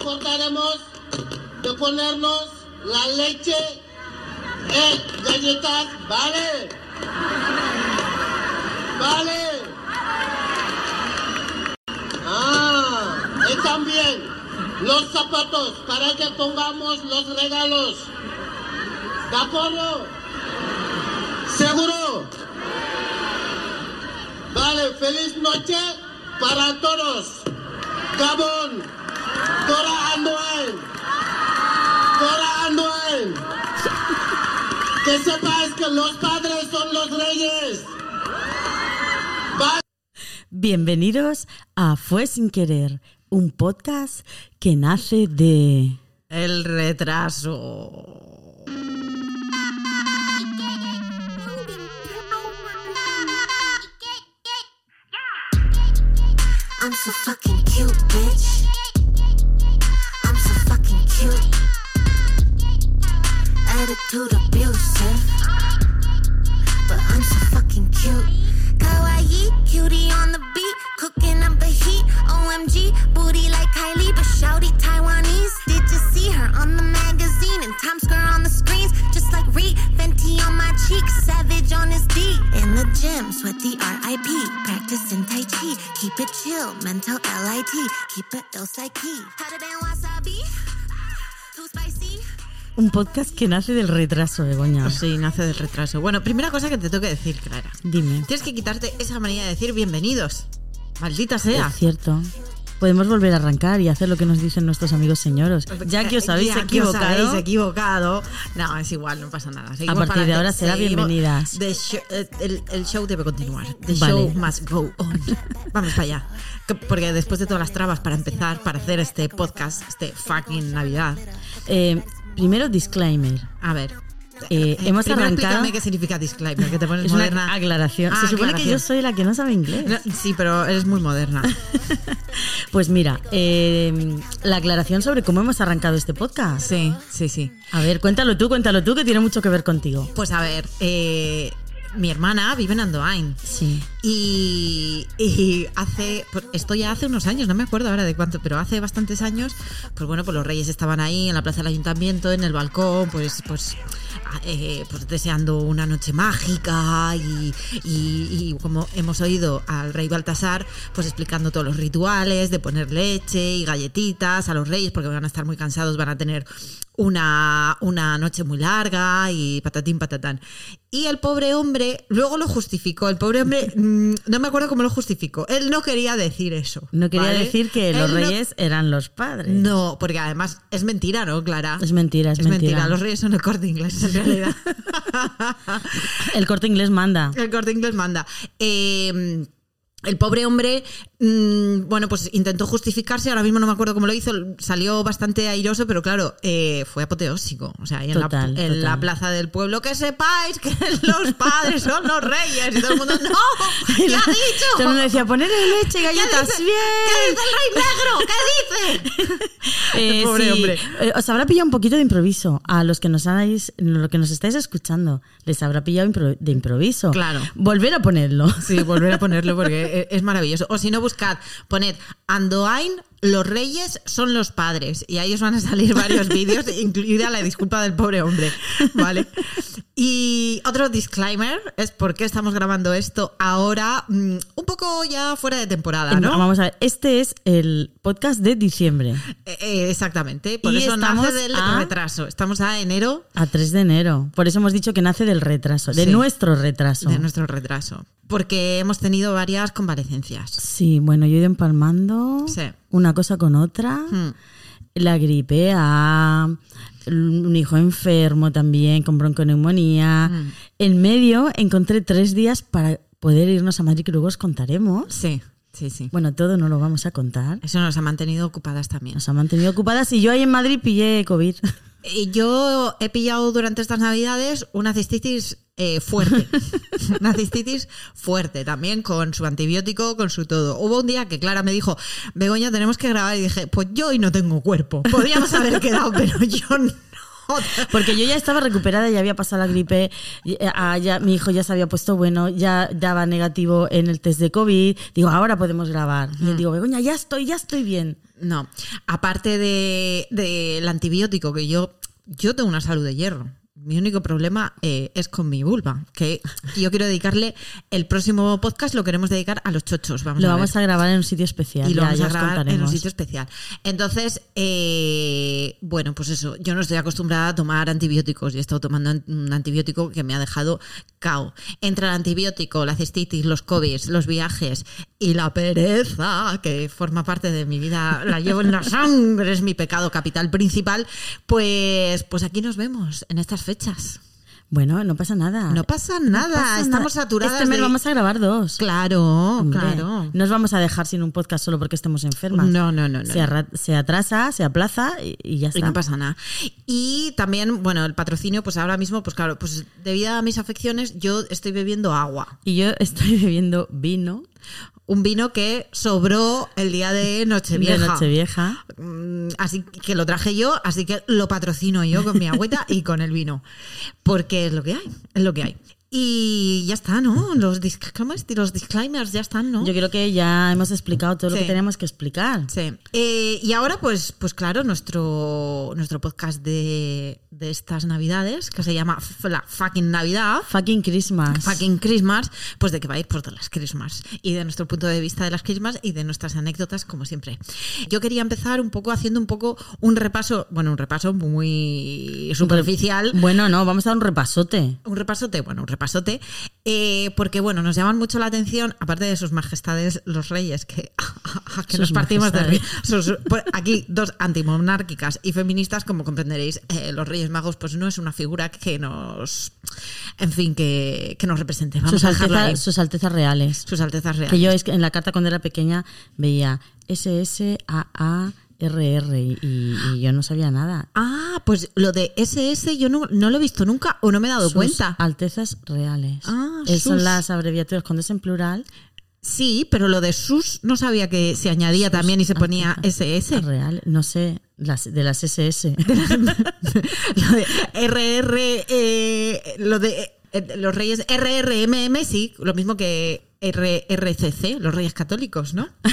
Acordaremos de ponernos la leche en galletas, ¿vale? ¿Vale? Ah, y también los zapatos para que pongamos los regalos. ¿De acuerdo? ¿Seguro? Vale, feliz noche para todos. Gabón, Dora Andoain, Dora Andoain. Que sepáis que los padres son los reyes. Bienvenidos a Fue sin querer, un podcast que nace de... El retraso. I'm so fucking cute, bitch. Cute. Attitude abusive. But I'm so fucking cute. Kawaii, cutie on the beat. Cooking up the heat. OMG, booty like Kylie, but shouty Taiwanese. Did you see her on the magazine and Times Square on the screens? Just like Reed, Fenty on my cheek, Savage on his D. In the gym, sweaty RIP. Practicing Tai Chi. Keep it chill, mental LIT. Keep it ill psyche. Hotter than wasabi. Un podcast que nace del retraso, Begoña. Sí, nace del retraso. Bueno, primera cosa que te tengo que decir, Clara. Dime. Tienes que quitarte esa manía de decir bienvenidos. Maldita sea. Es cierto. Podemos volver a arrancar y hacer lo que nos dicen nuestros amigos señoros. Ya que os habéis Ya que os equivocado, habéis equivocado. No, es igual, no pasa nada. Seguimos partir para de ahora será bienvenidas. The show- eh, el, el show debe continuar. The Vale. show must go on. Vamos para allá. Que- Porque después de todas las trabas para empezar, para hacer este podcast, este fucking Navidad. eh, primero disclaimer. A ver. Eh, hemos Primero arrancado- qué significa disclaimer, que te pones Es moderna. una aclaración. Ah, Se supone que yo soy la que no sabe inglés. No, sí, pero eres muy moderna. Pues mira, eh, la aclaración sobre cómo hemos arrancado este podcast. Sí, sí, sí. A ver, cuéntalo tú, cuéntalo tú, que tiene mucho que ver contigo. Pues a ver, eh, mi hermana vive en Andoain. Sí. Y, y hace, pues esto ya hace unos años, no me acuerdo ahora de cuánto, pero hace bastantes años, pues bueno, pues los reyes estaban ahí en la plaza del ayuntamiento, en el balcón, pues, pues, eh, pues deseando una noche mágica y, y- y como hemos oído al rey Baltasar, pues explicando todos los rituales de poner leche y galletitas a los reyes porque van a estar muy cansados, van a tener una, una noche muy larga y patatín patatán. Y el pobre hombre luego lo justificó. El pobre hombre, mm, no me acuerdo cómo lo justificó. Él no quería decir eso. No quería ¿vale? decir que los no- reyes eran los padres. No, porque además es mentira, ¿no, Clara? Es mentira, es, Es mentira. mentira. Los reyes son el corte inglés, realidad. El corte inglés manda. El corte inglés manda. Eh, el pobre hombre, bueno, pues intentó justificarse, ahora mismo no me acuerdo cómo lo hizo, salió bastante airoso, pero claro, eh, fue apoteósico. O sea, ahí en, la, en total. la plaza del pueblo, que sepáis que los padres son los reyes. Y todo el mundo, ¡no! ¿Qué ha dicho? Todo el mundo decía, ponerle leche y ¿Qué galletas, dice, bien. ¿Qué dice el rey negro? ¿Qué dice? Eh, pobre sí, hombre. eh, os habrá pillado un poquito de improviso. A los que nos habéis, lo que nos estáis escuchando, les habrá pillado de improviso. Claro. Volver a ponerlo. Sí, volver a ponerlo porque e- es maravilloso. O si no, buscad, poned Andoain, los reyes son los padres. Y ahí os van a salir varios vídeos, incluida la disculpa del pobre hombre. ¿Vale? Y otro disclaimer es por qué estamos grabando esto ahora, mm, un poco ya fuera de temporada, ¿no? Vamos a ver, este es el podcast de diciembre, Eh, eh, exactamente. Por Y eso estamos nace del a- retraso. Estamos a enero a 3 de enero. Por eso hemos dicho que nace del retraso, de Sí. nuestro retraso. de nuestro retraso. Porque hemos tenido varias convalecencias. Sí, bueno, yo he ido empalmando Sí. Una cosa con otra. Hmm. La gripe A, un hijo enfermo también con bronconeumonía. Hmm. En medio encontré tres días para poder irnos a Madrid, que luego os contaremos. Sí, sí, sí. Bueno, todo no lo vamos a contar. Eso nos ha mantenido ocupadas también. Nos ha mantenido ocupadas y yo ahí en Madrid pillé COVID. Eh, Yo he pillado durante estas navidades una cistitis eh, fuerte. una cistitis fuerte también, con su antibiótico, con su todo. Hubo un día que Clara me dijo, Begoña, tenemos que grabar. Y dije, pues yo hoy no tengo cuerpo. Podríamos haber quedado, pero yo no. Porque yo ya estaba recuperada, ya había pasado la gripe, eh, ah, ya, mi hijo ya se había puesto bueno, ya daba negativo en el test de COVID. Digo, ahora podemos grabar. Y Mm. digo, Begoña, ya estoy, ya estoy bien. No, aparte de- del antibiótico, que yo, yo tengo una salud de hierro. Mi único problema eh, es con mi vulva, que yo quiero dedicarle el próximo podcast lo queremos dedicar a los chochos. Vamos Lo a vamos ver. a grabar en un sitio especial. y lo ya, vamos ya a grabar en un sitio especial. Entonces, eh, bueno, pues eso, yo no estoy acostumbrada a tomar antibióticos y he estado tomando an- un antibiótico que me ha dejado cao. Entre el antibiótico, la cistitis, los COVID, los viajes y la pereza, que forma parte de mi vida, la llevo en la sangre, es mi pecado capital principal, pues, pues aquí nos vemos en estas fechas. Bueno, no pasa nada. No pasa nada, pasa estamos nada. saturadas Este mes de- vamos a grabar dos. Claro, Hombre, claro. No os vamos a dejar sin un podcast solo porque estemos enfermas. No, no, no, no. Se, se atrasa, se aplaza y, y ya Y está. no pasa nada. Y también, bueno, el patrocinio, pues ahora mismo, pues claro, pues debido a mis afecciones, yo estoy bebiendo agua. Y yo estoy bebiendo vino Un vino que sobró el día de Nochevieja. de Nochevieja. Mm, Así que lo traje yo, así que lo patrocino yo con mi agüita y con el vino. Porque es lo que hay, es lo que hay. Y ya está, ¿no? Los los disclaimers ya están, ¿no? Yo creo que ya hemos explicado todo lo que tenemos que explicar. Sí. Eh, y ahora, pues, pues claro, nuestro, nuestro podcast de, de estas navidades, que se llama La Fucking Navidad, Fucking Christmas. Fucking Christmas, pues de que va a ir por todas las Christmas. Y de nuestro punto de vista de las Christmas y de nuestras anécdotas, como siempre. Yo quería empezar un poco haciendo un poco un repaso, bueno, un repaso muy superficial. Bueno, no, vamos a dar un repasote. Un repasote, bueno, un repasote, eh, porque bueno, nos llaman mucho la atención, aparte de sus majestades los reyes, que, que Sus nos partimos de majestades. sus- por aquí dos antimonárquicas y feministas, como comprenderéis, eh, los reyes magos pues no es una figura que nos, en fin, que, que nos represente. Vamos Sus, a ahí. sus altezas reales. Sus altezas reales. Que yo en la carta cuando era pequeña veía SSAARR y, y- y yo no sabía nada. Ah, pues lo de SS yo no, no lo he visto nunca o no me he dado Sus cuenta. altezas reales. Ah, Eh, Son las abreviaturas cuando es en plural. Sí, pero lo de sus no sabía que se añadía también y se ponía SS. Real, no sé, las, de las SS. lo de RR, eh, lo de eh, los reyes RRMM, sí, lo mismo que RRCC, los reyes católicos, ¿no?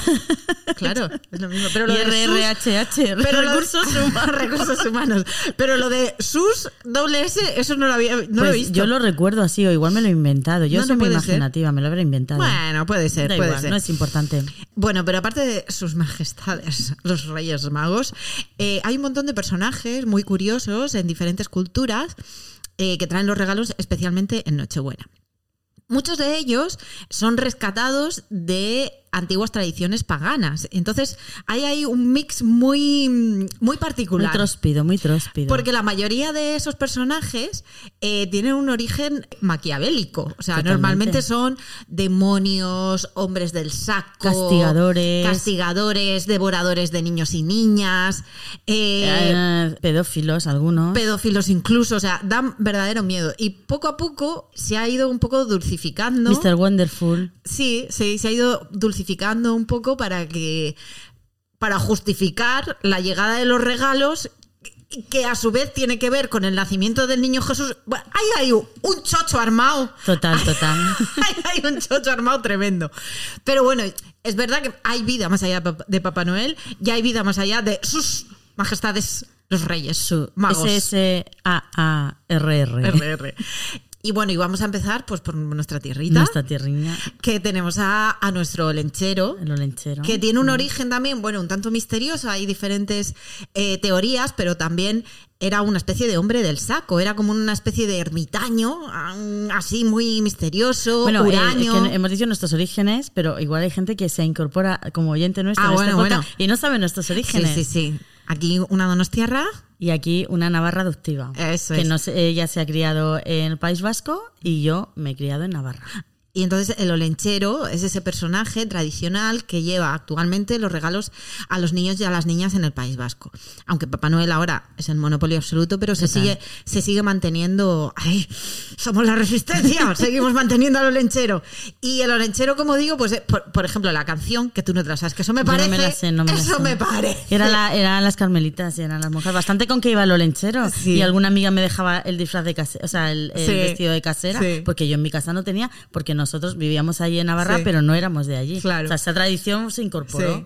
Claro, es lo mismo. Pero lo y de sus- RRHH, pero lo- recursos humanos. recursos humanos. Pero lo de sus doble S, eso no lo había no lo he Pues visto. yo lo recuerdo así, o igual me lo he inventado. Yo No, soy no muy ser. imaginativa, me lo habré inventado. Bueno, puede ser, Da puede igual, ser. no es importante. Bueno, pero aparte de sus majestades, los reyes magos, eh, hay un montón de personajes muy curiosos en diferentes culturas eh, que traen los regalos especialmente en Nochebuena. Muchos de ellos son rescatados de antiguas tradiciones paganas. Entonces, hay ahí un mix muy, muy Muy particular. tróspido, muy tróspido. Porque la mayoría de esos personajes eh, tienen un origen maquiavélico. O sea, Totalmente. normalmente son demonios, hombres del saco, Castigadores. castigadores, devoradores de niños y niñas, eh, Eh, pedófilos, algunos. pedófilos incluso. O sea, dan verdadero miedo. Y poco a poco se ha ido un poco dulcificando. Mr. Wonderful. Sí, sí, se ha ido dulcificando un poco para que. para justificar la llegada de los regalos. Que a su vez tiene que ver con el nacimiento del niño Jesús. Bueno, ahí hay un chocho armado. Total, total. Ahí hay un chocho armado tremendo. Pero bueno, es verdad que hay vida más allá de Papá Noel y hay vida más allá de sus majestades los reyes, Su magos. S-S-A-A-R-R. RR. Y bueno, y vamos a empezar pues por nuestra tierrita. Nuestra tierriña, Que tenemos a, a nuestro lenchero, el olenchero. que tiene un origen también, bueno, un tanto misterioso. Hay diferentes eh, teorías, pero también era una especie de hombre del saco. Era como una especie de ermitaño, así muy misterioso, Bueno, eh, que hemos dicho nuestros orígenes, pero igual hay gente que se incorpora como oyente nuestro Ah, en este bueno, bueno. y no sabe nuestros sí, orígenes. sí, sí. Aquí una donostiarra. Y aquí una navarra adoptiva. Eso que es. ella se ha criado en el País Vasco y yo me he criado en Navarra. Y entonces el olenchero es ese personaje tradicional que lleva actualmente los regalos a los niños y a las niñas en el País Vasco. Aunque Papá Noel ahora es el monopolio absoluto, pero se sigue, se sigue manteniendo. ¡Ay! Somos la resistencia, seguimos manteniendo al olenchero. Y el olenchero, como digo, pues eh, por, por ejemplo, la canción que tú no te la sabes, que eso me no parece. me la sé, no me la eso sé. me parece. Era la, eran las carmelitas y eran las monjas. Bastante con que iba el olenchero. Sí. Y alguna amiga me dejaba el disfraz de casera, o sea, el, el Sí. vestido de casera, Sí. porque yo en mi casa no tenía, porque nosotros vivíamos allí en Navarra, Sí. pero no éramos de allí. Claro. O sea, esa tradición se incorporó. Sí.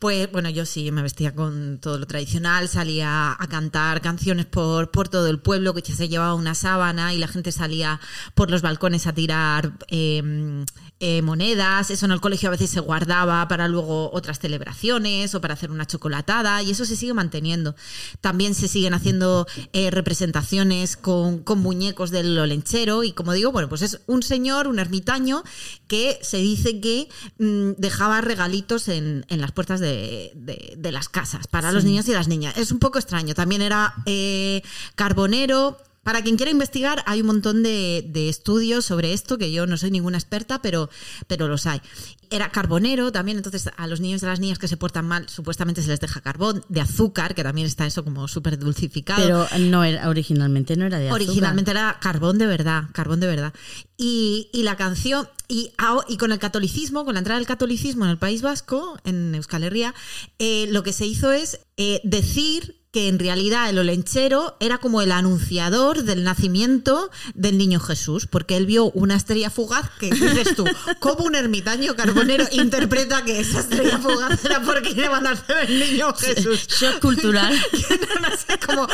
Pues bueno, yo sí, me vestía con todo lo tradicional, salía a cantar canciones por, por todo el pueblo, que se llevaba una sábana y la gente salía por los balcones a tirar eh, eh, monedas. Eso en el colegio a veces se guardaba para luego otras celebraciones o para hacer una chocolatada y eso se sigue manteniendo. También se siguen haciendo eh, representaciones con, con muñecos del olenchero y como digo, bueno, pues es un señor, un ermitaño que se dice que mm, dejaba regalitos en, en las puertas de, de- de las casas para los niños y las niñas. Es un poco extraño. También era eh, carbonero. Para quien quiera investigar, hay un montón de, de estudios sobre esto, que yo no soy ninguna experta, pero, pero los hay. Era carbonero también, entonces a los niños y a las niñas que se portan mal, supuestamente se les deja carbón, de azúcar, que también está eso como súper dulcificado. Pero no era, originalmente no era de azúcar. Originalmente era carbón de verdad, carbón de verdad. Y, y la canción, y, ao- y con el catolicismo, con la entrada del catolicismo en el País Vasco, en Euskal Herria, eh, lo que se hizo es eh, decir que en realidad el olenchero era como el anunciador del nacimiento del niño Jesús, porque él vio una estrella fugaz que dices tú, como un ermitaño carbonero interpreta que esa estrella fugaz era porque iba a nacer el niño Jesús. Shock cultural. no sé, como...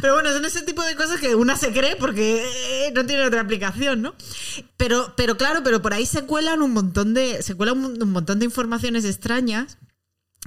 Pero bueno, son ese tipo de cosas que una se cree porque eh, no tiene otra aplicación, ¿no? Pero, pero claro, pero por ahí se cuelan un montón de, se cuelan un montón de informaciones extrañas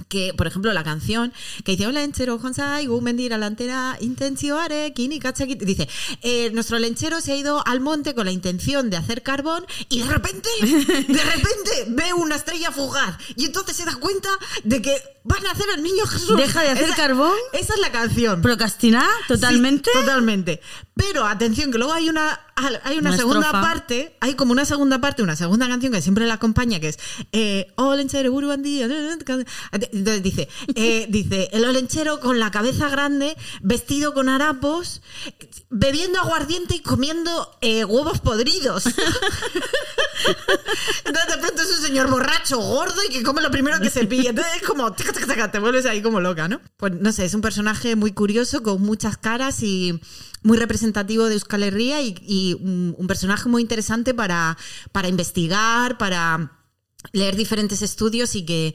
que, por ejemplo, la canción que dice Hola, lenchero, Jonsaigu, mendira la antera, intentzioarekin ikatzakit", dice, eh, nuestro lenchero se ha ido al monte con la intención de hacer carbón y de repente, de repente ve una estrella fugaz y entonces se da cuenta de que van a hacer al niño Jesús. ¿Deja de hacer Esa- carbón? Esa es la canción. ¿Procrastinar totalmente? Sí, totalmente. Pero atención, que luego hay una, hay una, Una segunda estrofa. parte, hay como una segunda parte, una segunda canción que siempre la acompaña, que es eh, Olenchero, Buruandí. Entonces dice, eh, dice, el olenchero con la cabeza grande, vestido con harapos, bebiendo aguardiente y comiendo eh, huevos podridos. Entonces de pronto es un señor borracho, gordo y que come lo primero que se pilla. Entonces es como, taca, taca, taca, te vuelves ahí como loca, ¿no? Pues no sé, es un personaje muy curioso, con muchas caras y muy representativo de Euskal Herria y, y un, un personaje muy interesante para, para investigar, para leer diferentes estudios y que,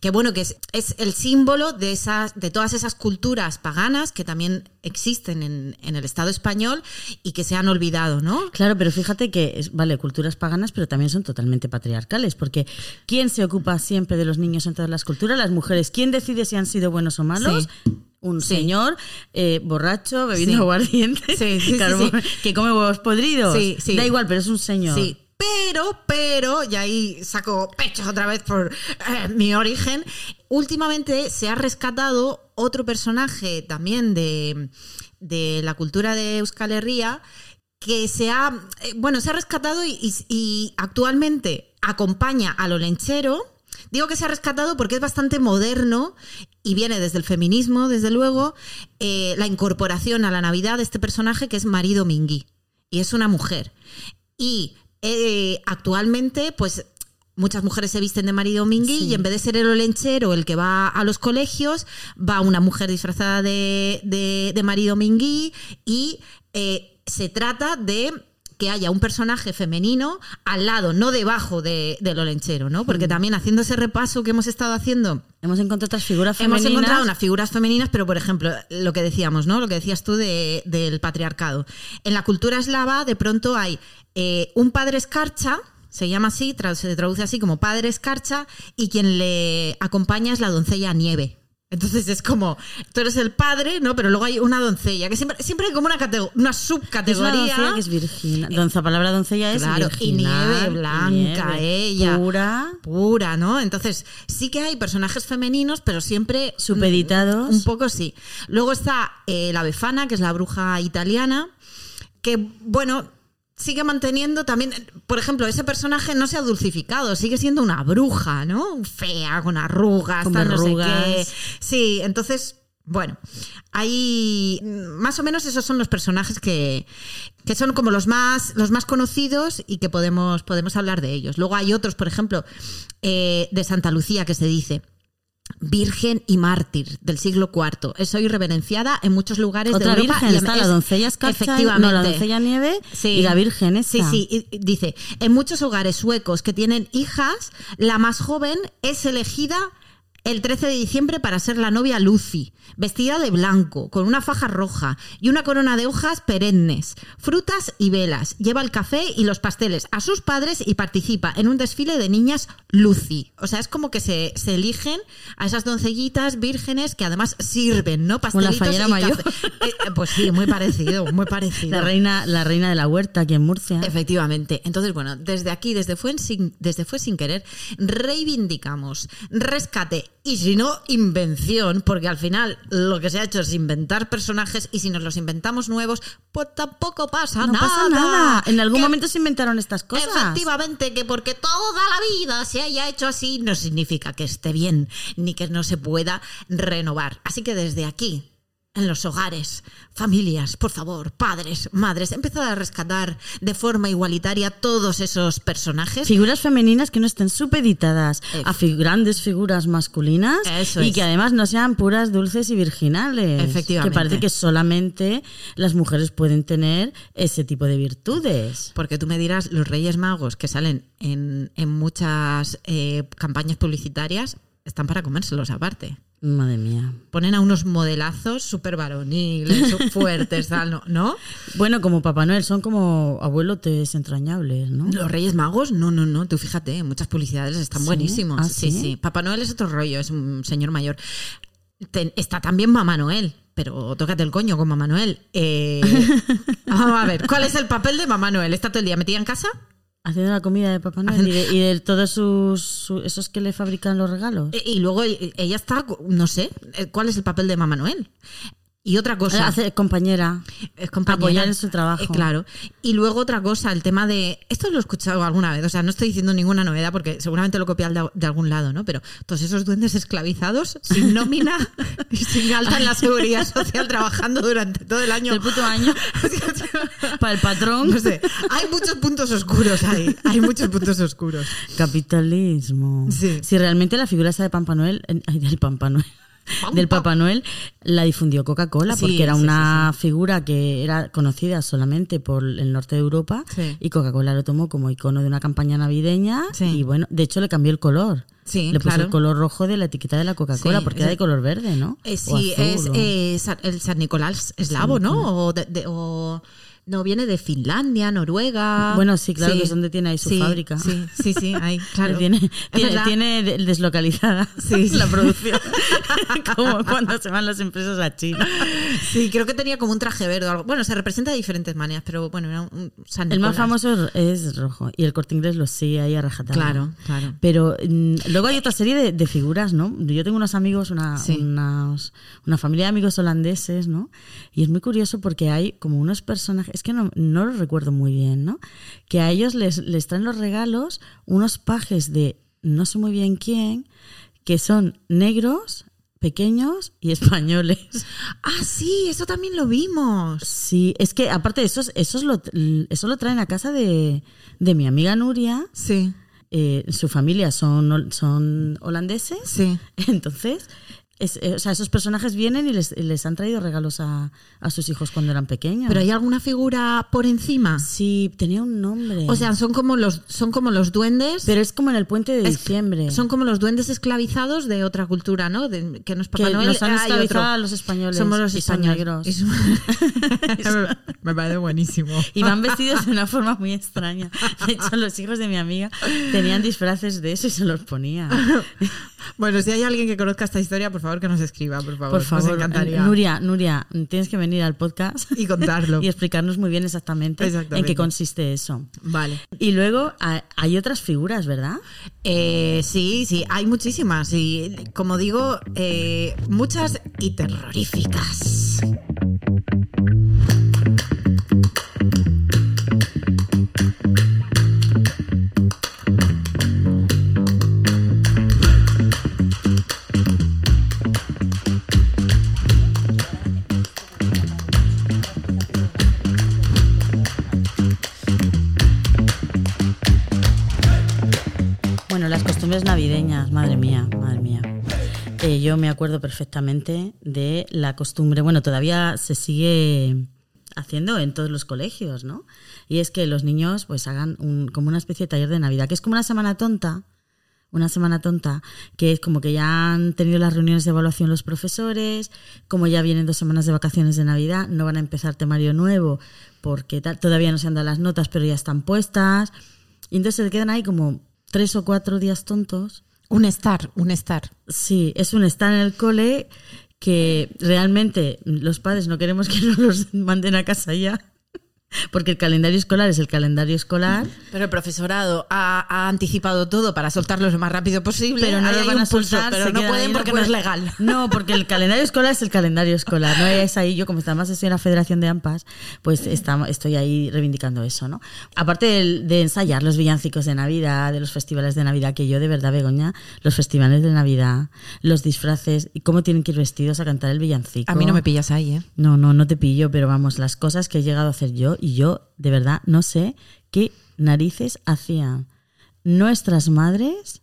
que bueno, que es, es el símbolo de esas, de todas esas culturas paganas que también existen en, en el Estado español y que se han olvidado, ¿no? Claro, pero fíjate que, es, vale, culturas paganas, pero también son totalmente patriarcales, porque ¿quién se ocupa siempre de los niños en todas las culturas? Las mujeres. ¿Quién decide si han sido buenos o malos? Un Sí. señor eh, borracho, bebiendo Sí. aguardiente, Sí, carbón, que come huevos podridos. Sí, sí. Da igual, pero es un señor. Sí, pero, pero, y ahí saco pechos otra vez por eh, mi origen, últimamente se ha rescatado otro personaje también de, de la cultura de Euskal Herria que se ha, eh, bueno, se ha rescatado y, y- y actualmente acompaña al olenchero. Digo que se ha rescatado porque es bastante moderno y viene desde el feminismo, desde luego, eh, la incorporación a la Navidad de este personaje que es Marido Mingui. Y es una mujer. Y eh, actualmente, pues muchas mujeres se visten de marido mingui Sí. y en vez de ser el olenchero el que va a los colegios, va una mujer disfrazada de, de- de marido mingui y eh, se trata de que haya un personaje femenino al lado, no debajo de- del olenchero, ¿no? Mm. Porque también haciendo ese repaso que hemos estado haciendo Hemos encontrado otras figuras Hemos femeninas. encontrado unas figuras femeninas, pero por ejemplo, lo que decíamos, ¿no? Lo que decías tú de- del patriarcado. En la cultura eslava, de pronto hay eh, un padre escarcha, se llama así, se traduce así como padre escarcha, y quien le acompaña es la doncella nieve. Entonces es como, tú eres el padre, ¿no? Pero luego hay una doncella, que siempre, siempre hay como una, una Es una subcategoría. doncella que es virgina. Donza, palabra doncella es Claro, y nieve blanca, nieve ella. Pura. Pura, ¿no? Entonces, sí que hay personajes femeninos, pero siempre Supeditados. Un poco sí. Luego está eh, la Befana, que es la bruja italiana, que, bueno, sigue manteniendo también, por ejemplo, ese personaje no se ha dulcificado, sigue siendo una bruja, ¿no? Fea, con arrugas, Con tal, no sé qué. Sí, entonces, bueno, hay más o menos esos son los personajes que, que son como los más, los más conocidos y que podemos, podemos hablar de ellos. Luego hay otros, por ejemplo, eh, de Santa Lucía que se dice. Virgen y mártir del siglo IV. Es hoy reverenciada en muchos lugares Otra de Europa. virgen, y está la doncella Escarcha, Efectivamente. no, la doncella Nieve y la virgen esa. Sí, sí, y dice, en muchos hogares suecos que tienen hijas, la más joven es elegida el 13 de diciembre para ser la novia Lucy, vestida de blanco, con una faja roja y una corona de hojas perennes, frutas y velas. Lleva el café y los pasteles a sus padres y participa en un desfile de niñas Lucy. O sea, es como que se, se eligen a esas doncellitas vírgenes que además sirven, ¿no? Como la Pastelitos fallera y mayor. café. Eh, eh, pues sí, muy parecido, muy parecido. La reina, la reina de la huerta aquí en Murcia. Efectivamente. Entonces, bueno, desde aquí, desde fue, sin, desde fue sin querer, reivindicamos rescate y si no, invención, porque al final lo que se ha hecho es inventar personajes y si nos los inventamos nuevos, pues tampoco pasa no nada. pasa nada. En algún Que momento se inventaron estas cosas. Efectivamente, que porque toda la vida se haya hecho así no significa que esté bien, ni que no se pueda renovar. Así que desde aquí, en los hogares, familias, por favor, padres, madres, empezar a rescatar de forma igualitaria todos esos personajes. Figuras femeninas que no estén supeditadas a fi- grandes figuras masculinas Eso y es. que además no sean puras, dulces y virginales. Efectivamente. Que parece que solamente las mujeres pueden tener ese tipo de virtudes. Porque tú me dirás, los Reyes Magos que salen en, en muchas eh, campañas publicitarias están para comérselos aparte. Madre mía. Ponen a unos modelazos súper varoniles, fuertes, tal, ¿no? ¿no? Bueno, como Papá Noel, son como abuelotes entrañables, ¿no? Los Reyes Magos, no, no, no. Tú fíjate, muchas publicidades están ¿Sí? buenísimos. ¿Ah, sí? sí? sí, Papá Noel es otro rollo, es un señor mayor. Ten- está también Mamá Noel, pero tócate el coño con Mamá Noel. Eh, vamos a ver, ¿cuál es el papel de Mamá Noel? ¿Está todo el día metida en casa? Haciendo la comida de Papá Noel y de, y de todos sus, su- esos que le fabrican los regalos. Eh, Y luego eh, ella está, no sé, eh, ¿cuál es el papel de Mamá Noel? Y otra cosa. Hace compañera. Es compañera. Apoyar en su trabajo. Eh, claro. Y luego otra cosa, el tema de. Esto lo he escuchado alguna vez, o sea, no estoy diciendo ninguna novedad porque seguramente lo copian de, de algún lado, ¿no? Pero todos esos duendes esclavizados, sin nómina y sin alta en la seguridad social, trabajando durante todo el año. El puto año. Para el patrón. No sé, hay muchos puntos oscuros ahí. Hay muchos puntos oscuros. Capitalismo. Sí. Si realmente la figura esa de Papá Noel, ay, del Papá Noel, del Papá Noel, la difundió Coca-Cola Sí, porque era sí, una figura que era conocida solamente por el norte de Europa y Coca-Cola lo tomó como icono de una campaña navideña y bueno, de hecho le cambió el color. Sí, le puso claro. el color rojo de la etiqueta de la Coca-Cola Sí, porque era de color verde, ¿no? Eh, sí, azul, es o- eh, San- el San Nicolás eslavo, ¿no? O, de- de- o- no, viene de Finlandia, Noruega. Bueno, sí, claro, que es donde tiene ahí su Sí, fábrica. Sí, sí, sí, ahí, claro. Tiene, tiene, tiene de- deslocalizada Sí, la producción. como cuando se van las empresas a China. Sí, creo que tenía como un traje verde o algo. Bueno, se representa de diferentes maneras, pero bueno, era un, San El más famoso es rojo y el corte inglés lo sigue ahí a rajatabla. Claro, claro. Pero mm, luego hay otra serie de, de figuras, ¿no? Yo tengo unos amigos, una, Sí. unas- una familia de amigos holandeses, ¿no? Y es muy curioso porque hay como unos personajes, es que no, no lo recuerdo muy bien, ¿no? Que a ellos les, les traen los regalos unos pajes de no sé muy bien quién, que son negros, pequeños y españoles. Ah, sí, eso también lo vimos. Sí, es que aparte de esos, esos lo, eso lo traen a casa de, de mi amiga Nuria. Sí, Eh, su familia son, son holandeses. sí. Entonces, es- eh, o sea, esos personajes vienen y les, les han traído regalos a, a sus hijos cuando eran pequeños. Pero hay alguna figura por encima. Sí, tenía un nombre. O sea, son como los, son como los duendes. pero es como en el puente de Es- diciembre. Son como los duendes esclavizados de otra cultura, ¿no? De- que no es Papá que Noel. nos han hay esclavizado a los españoles. Somos los y son españoles. negros. Y son- Me parece buenísimo. Y van vestidos de una forma muy extraña. De hecho, los hijos de mi amiga tenían disfraces de eso y se los ponían. Bueno, si hay alguien que conozca esta historia, por favor que nos escriba, por favor. Por Nos favor, encantaría. Nuria, Nuria, tienes que venir al podcast Y contarlo. y explicarnos muy bien exactamente, en qué consiste eso. Vale. Y luego ha- hay otras figuras, ¿verdad? Eh, sí, sí, hay muchísimas. Y como digo, eh, muchas y terroríficas. Costumbres navideñas, madre mía, madre mía. Eh, yo me acuerdo perfectamente de la costumbre, bueno, todavía se sigue haciendo en todos los colegios, ¿no? Y es que los niños pues hagan como una especie de taller de Navidad, que es como una semana tonta, una semana tonta, que es como que ya han tenido las reuniones de evaluación los profesores, como ya vienen dos semanas de vacaciones de Navidad, no van a empezar temario nuevo, porque todavía no se han dado las notas, pero ya están puestas. Y entonces se quedan ahí como tres o cuatro días tontos. Un estar, un estar. Sí, es un estar en el cole que realmente los padres no queremos que nos los manden a casa ya, porque el calendario escolar es el calendario escolar. Pero el profesorado ha, ha anticipado todo para soltarlos lo más rápido posible. pero no lo van a soltar, pero no pueden ahí, porque no es legal. No, porque el calendario escolar es el calendario escolar. No es ahí, yo como además estoy en la Federación de AMPAS, pues estamos, estoy ahí reivindicando eso, ¿no? Aparte del- de, ensayar los villancicos de Navidad, de los festivales de Navidad, que yo de verdad, Begoña, los festivales de Navidad, los disfraces y cómo tienen que ir vestidos a cantar el villancico. A mí no me pillas ahí, ¿eh? No, no, no te pillo, pero vamos, las cosas que he llegado a hacer yo y yo de verdad no sé qué narices hacían nuestras madres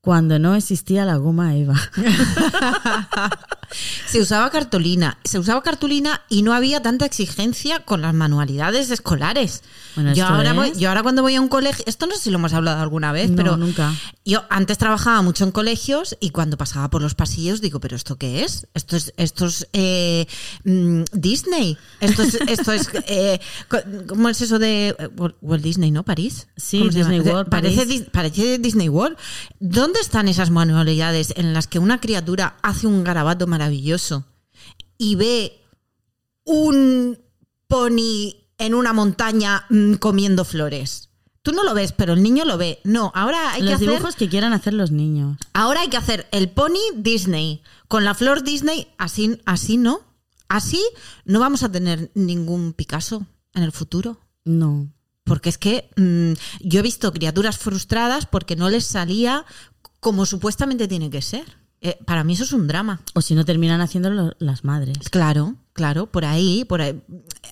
cuando no existía la goma Eva. Se usaba cartulina, se usaba cartulina y no había tanta exigencia con las manualidades escolares. Bueno, yo, ahora es- voy, yo ahora cuando voy a un colegio, esto no sé si lo hemos hablado alguna vez, No, pero nunca. yo antes trabajaba mucho en colegios y cuando pasaba por los pasillos digo, pero ¿esto qué es? Esto es, esto es eh, mm, Disney. Esto es, esto es eh, ¿cómo es eso de eh, Walt Disney, no? París. Sí. Disney World, Parece, París. Parece Disney World. ¿Dónde están esas manualidades en las que una criatura hace un garabato maravilloso y ve un pony en una montaña mm, comiendo flores? Tú no lo ves, pero el niño lo ve. No, ahora hay que los hacer dibujos que quieran hacer los niños. Ahora hay que hacer el pony Disney con la flor Disney, así, así no. Así no vamos a tener ningún Picasso en el futuro. No. Porque es que mm, yo he visto criaturas frustradas porque no les salía como supuestamente tiene que ser. Eh, para mí eso es un drama. O si no terminan haciéndolo las madres. Claro, claro, por ahí, por ahí.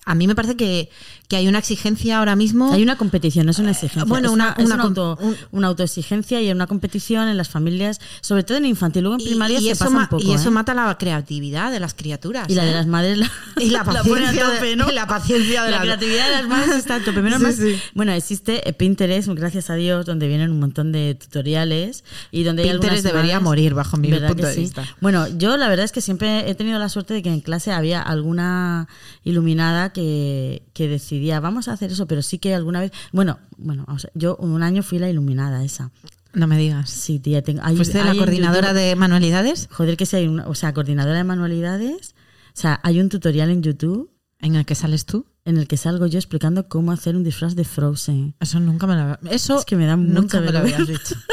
A mí me parece que, que hay una exigencia ahora mismo. Hay una competición, no es una exigencia. bueno, es una- es una una, com- auto, un- una autoexigencia y una competición en las familias, sobre todo en infantil. Luego en y, primaria y se eso, pasa un poco. y eso ¿eh? mata la creatividad de las criaturas. Y la de ¿eh? las madres la, Y la paciencia de- tope, ¿no? y la paciencia de la la- creatividad de las madres está a tope. Menos Sí, mal- sí. Bueno, existe eh, Pinterest, gracias a Dios, donde vienen un montón de tutoriales y donde hay Pinterest algunas debería madres- morir, bajo mi ¿Verdad punto de sí? vista. Bueno, yo la verdad es que siempre he tenido la suerte de que en clase había alguna iluminada que, que decidía, vamos a hacer eso, pero sí que alguna vez, bueno, bueno, yo un año fui la iluminada esa. No me digas. Sí, tía, tengo, hay- ¿Fuiste hay la coordinadora YouTube- de manualidades? Joder, que si hay una, o sea, coordinadora de manualidades. O sea, hay un tutorial en YouTube ¿En el que sales tú? en el que salgo yo explicando cómo hacer un disfraz de Frozen. Eso nunca me lo Eso Es que me da nunca me lo habías dicho.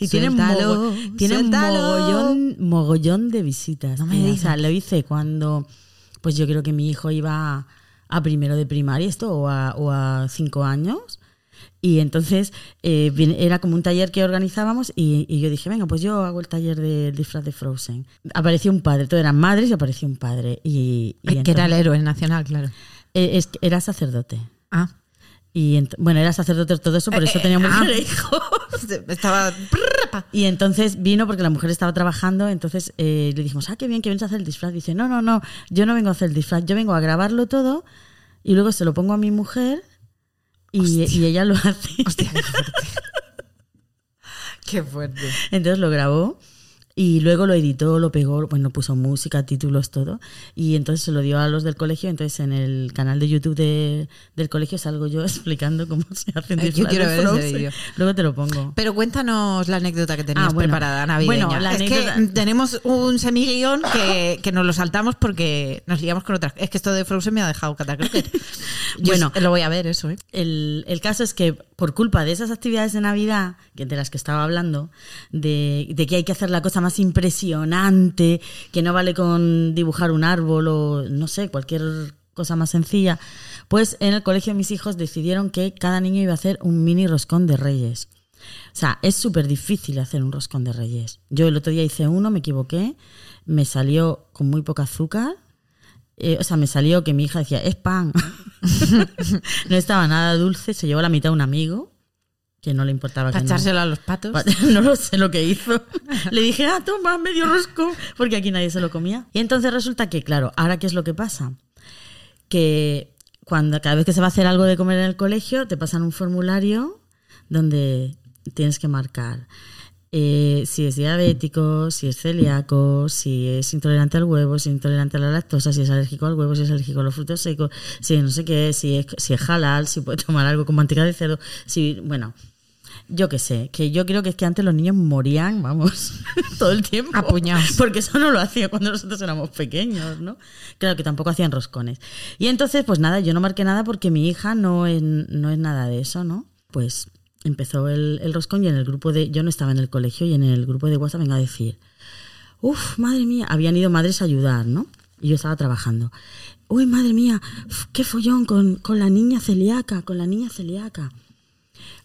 Y tiene, mogo- tiene suéltalo. mogollón, mogollón de visitas. No me digas. O sea, lo hice cuando, pues yo creo que mi hijo iba a primero de primaria, esto, o a, o a cinco años. Y entonces eh, era como un taller que organizábamos y, y yo dije, venga, pues yo hago el taller del disfraz de Frozen. Apareció un padre, todo eran madres y apareció un padre. Y, y que era el héroe nacional, claro. eh, es era sacerdote. Ah. Y bueno, era sacerdote todo eso, por eso Eh, tenía eh, mujer ah. e hijo. Estaba. Y entonces vino porque la mujer estaba trabajando, entonces eh, le dijimos, ah, qué bien que vienes a hacer el disfraz. Dice, no, no, no, yo no vengo a hacer el disfraz, yo vengo a grabarlo todo y luego se lo pongo a mi mujer y, y ella lo hace. Hostia, qué fuerte. qué fuerte. Entonces lo grabó y luego lo editó, lo pegó, bueno, puso música, títulos, todo. Y entonces se lo dio a los del colegio. Entonces en el canal de YouTube de- del colegio salgo yo explicando cómo se hace un Ay, yo quiero ver ese vídeo. Luego te lo pongo. Pero cuéntanos la anécdota que tenías Ah, bueno. preparada, navideña. Bueno, la es anécdota- que tenemos un semiguión que, que nos lo saltamos porque nos liamos con otras. Es que esto de Frozen me ha dejado catacroker. Bueno. bueno, lo voy a ver eso, ¿eh? El, el caso es que por culpa de esas actividades de Navidad, de las que estaba hablando, de, de que hay que hacer la cosa más impresionante, que no vale con dibujar un árbol o no sé, cualquier cosa más sencilla, pues en el colegio mis hijos decidieron que cada niño iba a hacer un mini roscón de reyes. O sea, es súper difícil hacer un roscón de reyes. Yo el otro día hice uno, me equivoqué, me salió con muy poca azúcar. Eh, o sea, me salió que mi hija decía, es pan. no estaba nada dulce, se llevó la mitad un amigo. Que no le importaba Para no. echárselo a los patos. Pa- No lo sé lo que hizo. Le dije, ah, toma, medio rosco, porque aquí nadie se lo comía. Y entonces resulta que, claro, ahora qué es lo que pasa? Que cuando cada vez que se va a hacer algo de comer en el colegio, te pasan un formulario donde tienes que marcar eh, si es diabético, si es celíaco, si es intolerante al huevo, si es intolerante a la lactosa, si es alérgico al huevo, si es alérgico a los frutos secos, si no sé qué, si es, si es halal, si puede tomar algo con manteca de cerdo, si, bueno, yo qué sé, que yo creo que es que antes los niños morían, vamos, todo el tiempo. Apuñados. Porque eso no lo hacía cuando nosotros éramos pequeños, ¿no? Claro que tampoco hacían roscones. Y entonces, pues nada, yo no marqué nada porque mi hija no es, no es nada de eso, ¿no? Pues empezó el, el roscón y en el grupo de... Yo no estaba en el colegio y en el grupo de WhatsApp venga a decir, Uf, madre mía, habían ido madres a ayudar, ¿no? Y yo estaba trabajando. Uy, madre mía, qué follón con, con la niña celíaca, con la niña celíaca.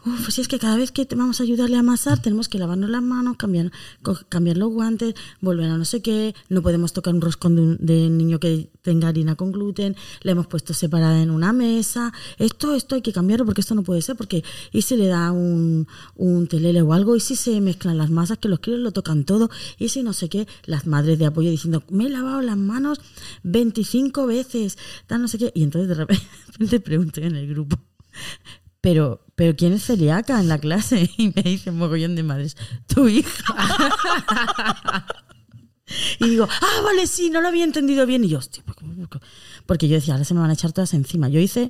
Uf, si es que cada vez que te vamos a ayudarle a amasar, tenemos que lavarnos las manos, cambiar, cambiar los guantes, volver a no sé qué, no podemos tocar un roscón de, un de niño que tenga harina con gluten, le hemos puesto separada en una mesa, esto, esto hay que cambiarlo porque esto no puede ser, porque y si le da un, un telele o algo, y si se mezclan las masas, que los críos lo tocan todo, y si no sé qué, las madres de apoyo diciendo, me he lavado las manos 25 veces, tal no sé qué, y entonces de repente pregunto en el grupo, pero, pero ¿quién es celíaca en la clase? Y me dice un mogollón de madres, tu hija. y digo, ah, vale, sí, no lo había entendido bien. Y yo, hostia, ¿por qué- por qué? porque yo decía, ahora se me van a echar todas encima. Yo hice,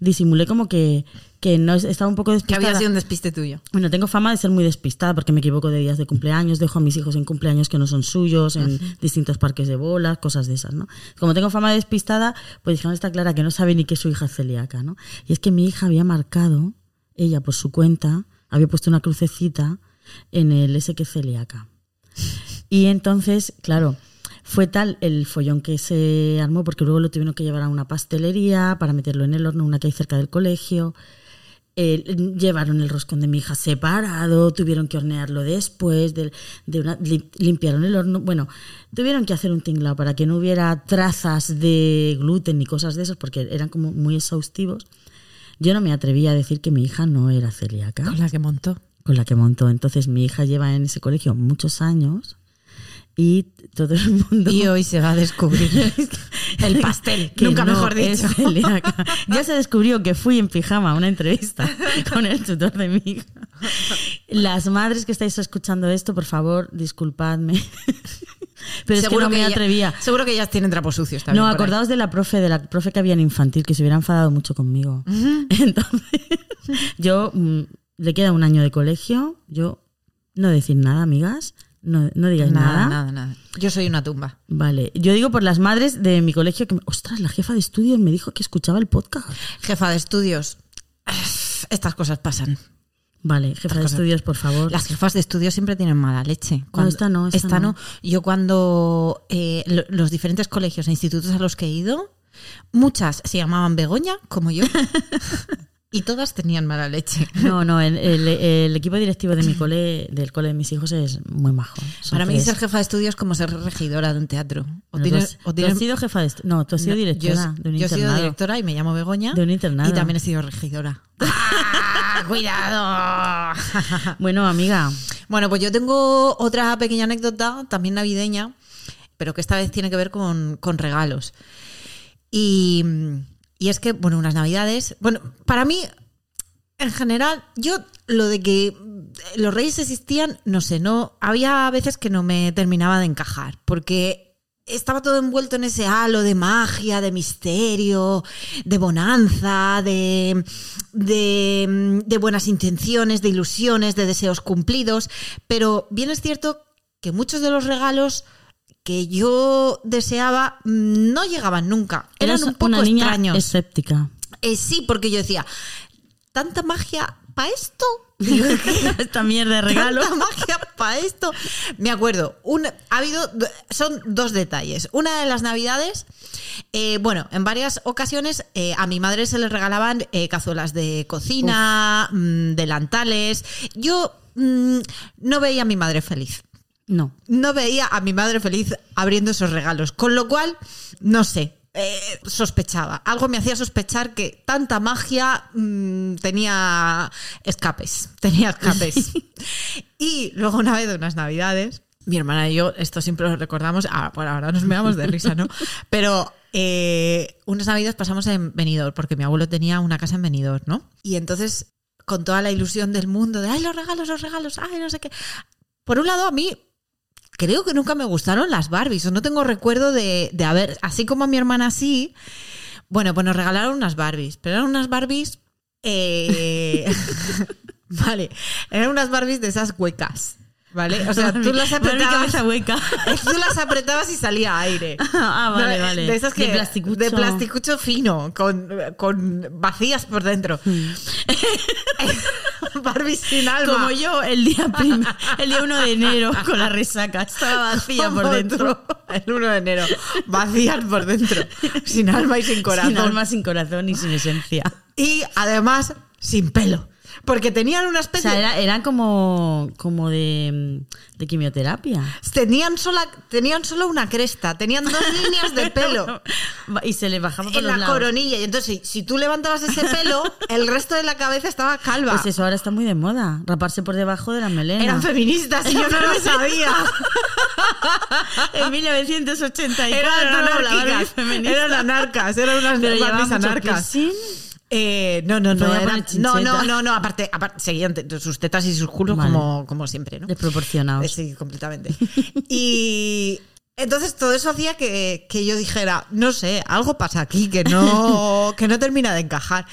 disimulé como que, que no estaba un poco Que despistada. había sido un despiste tuyo. Bueno, tengo fama de ser muy despistada porque me equivoco de días de cumpleaños, dejo a mis hijos en cumpleaños que no son suyos, en distintos parques de bolas, cosas de esas, ¿no? Como tengo fama de despistada, pues dijeron, está clara que no sabe ni que su hija es celíaca, ¿no? Y es que mi hija había marcado, ella por su cuenta, había puesto una crucecita en el ese que es celíaca. Y entonces, claro, fue tal el follón que se armó porque luego lo tuvieron que llevar a una pastelería para meterlo en el horno, una que hay cerca del colegio. Eh, llevaron el roscón de mi hija separado, tuvieron que hornearlo después, de, de una- lim- limpiaron el horno. Bueno, tuvieron que hacer un tinglado para que no hubiera trazas de gluten ni cosas de esas, porque eran como muy exhaustivos. Yo no me atrevía a decir que mi hija no era celíaca Con la que montó. con la que montó. Entonces mi hija lleva en ese colegio muchos años y todo el mundo... Y hoy se va a descubrir el pastel. que Nunca no mejor dicho. Ya se descubrió que fui en pijama a una entrevista con el tutor de mi hija. Las madres que estáis escuchando esto, por favor, disculpadme. Pero es que no me atrevía. seguro que ellas tienen trapos sucios también. No, acordaos de la profe, de la profe que había en infantil, que se hubiera enfadado mucho conmigo. Entonces, yo mm, le queda un año de colegio, yo no decir nada, amigas, no, no digáis Nada, nada. nada, nada. Yo soy una tumba. Vale, yo digo por las madres de mi colegio que, me- ostras, la jefa de estudios me dijo que escuchaba el podcast. Jefa de estudios. Estas cosas pasan. Vale, jefa de cosas- estudios, por favor. Las jefas de estudios siempre tienen mala leche. Cuando- esta no, esta no. Yo cuando eh, lo- los diferentes colegios e institutos a los que he ido, muchas se llamaban Begoña, como yo, y todas tenían mala leche. No, no, el, el- el equipo directivo de mi cole, del cole de mis hijos es muy majo. Para mí tres. ser jefa de estudios es como ser regidora de un teatro. O Bueno, tienes- tú has- o tú tienes- has sido jefa de No, tú has sido No, directora yo, de un yo he sido internado. directora y me llamo Begoña. De un internado. Y también he sido regidora. ¡Ah, ¡Cuidado! Bueno, amiga, Bueno, pues yo tengo otra pequeña anécdota, también navideña, pero que esta vez tiene que ver con, con regalos. Y, y es que, bueno, unas navidades, bueno, para mí, en general, yo lo de que los reyes existían, no sé, no, había veces que no me terminaba de encajar, porque estaba todo envuelto en ese halo de magia, de misterio, de bonanza, de, de, de buenas intenciones, de ilusiones, de deseos cumplidos. Pero bien es cierto que muchos de los regalos que yo deseaba mm, no llegaban nunca. Eran eres un poco una niña extraños. escéptica. Eh, sí, porque yo decía, ¿tanta magia para esto? Esta mierda de regalo. Tanta magia para esto. Me acuerdo, un, ha habido, son dos detalles. Una de las navidades, eh, bueno, en varias ocasiones eh, a mi madre se le regalaban eh, cazuelas de cocina, mm, delantales. Yo mm, no veía a mi madre feliz. No. No veía a mi madre feliz abriendo esos regalos. Con lo cual, no sé. eh, sospechaba. Algo me hacía sospechar que tanta magia mm, tenía escapes. Tenía escapes. y luego una vez de unas navidades, mi hermana y yo, esto siempre lo recordamos, ah, por ahora nos meamos de risa, ¿no? Pero eh, unas navidades pasamos en Benidorm, porque mi abuelo tenía una casa en Benidorm, ¿no? Y entonces, con toda la ilusión del mundo, de, ay, los regalos, los regalos, ay, no sé qué. Por un lado, a mí creo que nunca me gustaron las Barbies, o no tengo recuerdo de, de haber, así como a mi hermana sí, bueno, pues nos regalaron unas Barbies, pero eran unas Barbies... eh, vale, eran unas Barbies de esas huecas. ¿Vale? O sea, tú las apretabas. cabeza hueca. Tú las apretabas y salía aire. ah, vale, vale. De esas que. De plasticucho. de plasticucho fino, con, con vacías por dentro. Barbie sin alma. Como yo el día prim- el día 1 de enero con la resaca. Estaba vacía por dentro. El 1 de enero. Vacías por dentro. Sin alma y sin corazón. Sin alma, sin corazón y sin esencia. Y además, sin pelo. Porque tenían una O especie. sea, era, era como, como de, de quimioterapia. Tenían, sola, tenían solo una cresta. Tenían dos líneas de pelo. Y se le bajaba por en los la lados. coronilla. Y entonces, si, si tú levantabas ese pelo, el resto de la cabeza estaba calva. Pues eso ahora está muy de moda. Raparse por debajo de la melena. Eran feministas y yo no lo sabía. en 1984 Eran feminista. Eran anarcas. Eran unas Pero anarcas. Eh, no, no, no, poner no, no, no, no, aparte, aparte seguían sus tetas y sus culos Vale. como, como siempre, ¿no? Desproporcionados. Eh, Sí, completamente. Y entonces todo eso hacía que, que yo dijera, no sé, algo pasa aquí que no, que no termina de encajar.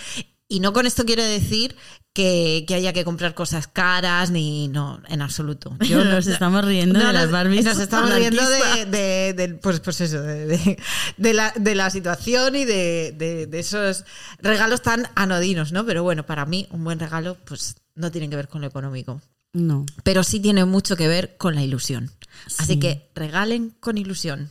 Y no con esto quiero decir que, que haya que comprar cosas caras, ni no, en absoluto. Yo Nos estamos riendo de las Barbies Nos estamos riendo de, de- pues, pues eso, de, de- la, de la situación y de, esos regalos tan anodinos, ¿no? Pero bueno, para mí un buen regalo, pues no tiene que ver con lo económico No. pero sí tiene mucho que ver con la ilusión. Así Sí. que regalen con ilusión.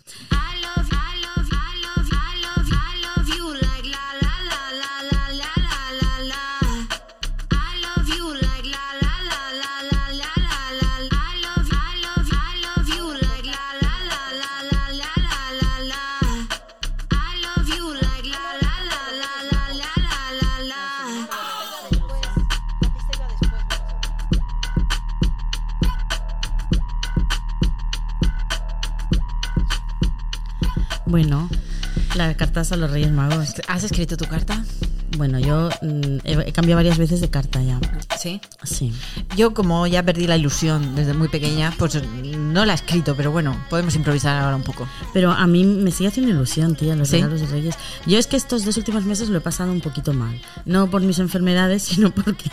Bueno, las cartas a los Reyes Magos. ¿Has escrito tu carta? Bueno, yo mm, he, cambiado varias veces de carta ya. Sí. Sí. Yo como ya perdí la ilusión desde muy pequeña, pues no la he escrito, pero bueno, podemos improvisar ahora un poco. Pero a mí me sigue haciendo ilusión, tía, los ¿Sí? regalos de Reyes. Yo es que estos dos últimos meses lo he pasado un poquito mal. No por mis enfermedades, sino porque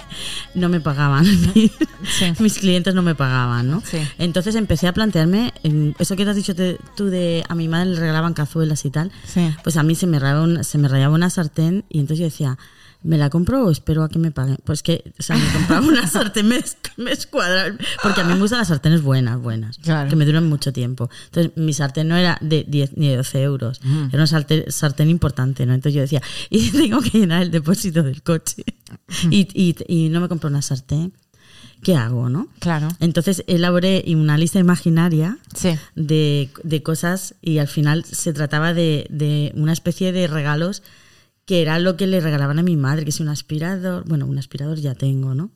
no me pagaban. Mis clientes no me pagaban, ¿no? Sí. Entonces empecé a plantearme, eso que te has dicho te- tú de a mi madre le regalaban cazuelas y tal, Sí. pues a mí se me, rayaba una, se me rayaba una sartén y entonces yo decía, ¿me la compro o espero a que me paguen? Pues que, o sea, me compraba una sartén, me, me escuadra, porque a mí me gustan las sartenes buenas, buenas, Claro. que me duran mucho tiempo. Entonces mi sartén no era de 10 ni de 12 euros, era una sartén, sartén importante, ¿no? Entonces yo decía, y tengo que llenar el depósito del coche y, y, y no me compro una sartén. ¿Qué hago, no? Claro. Entonces elaboré una lista imaginaria Sí. de, de cosas y al final se trataba de, de una especie de regalos que era lo que le regalaban a mi madre, que es un aspirador. Bueno, un aspirador ya tengo, ¿no?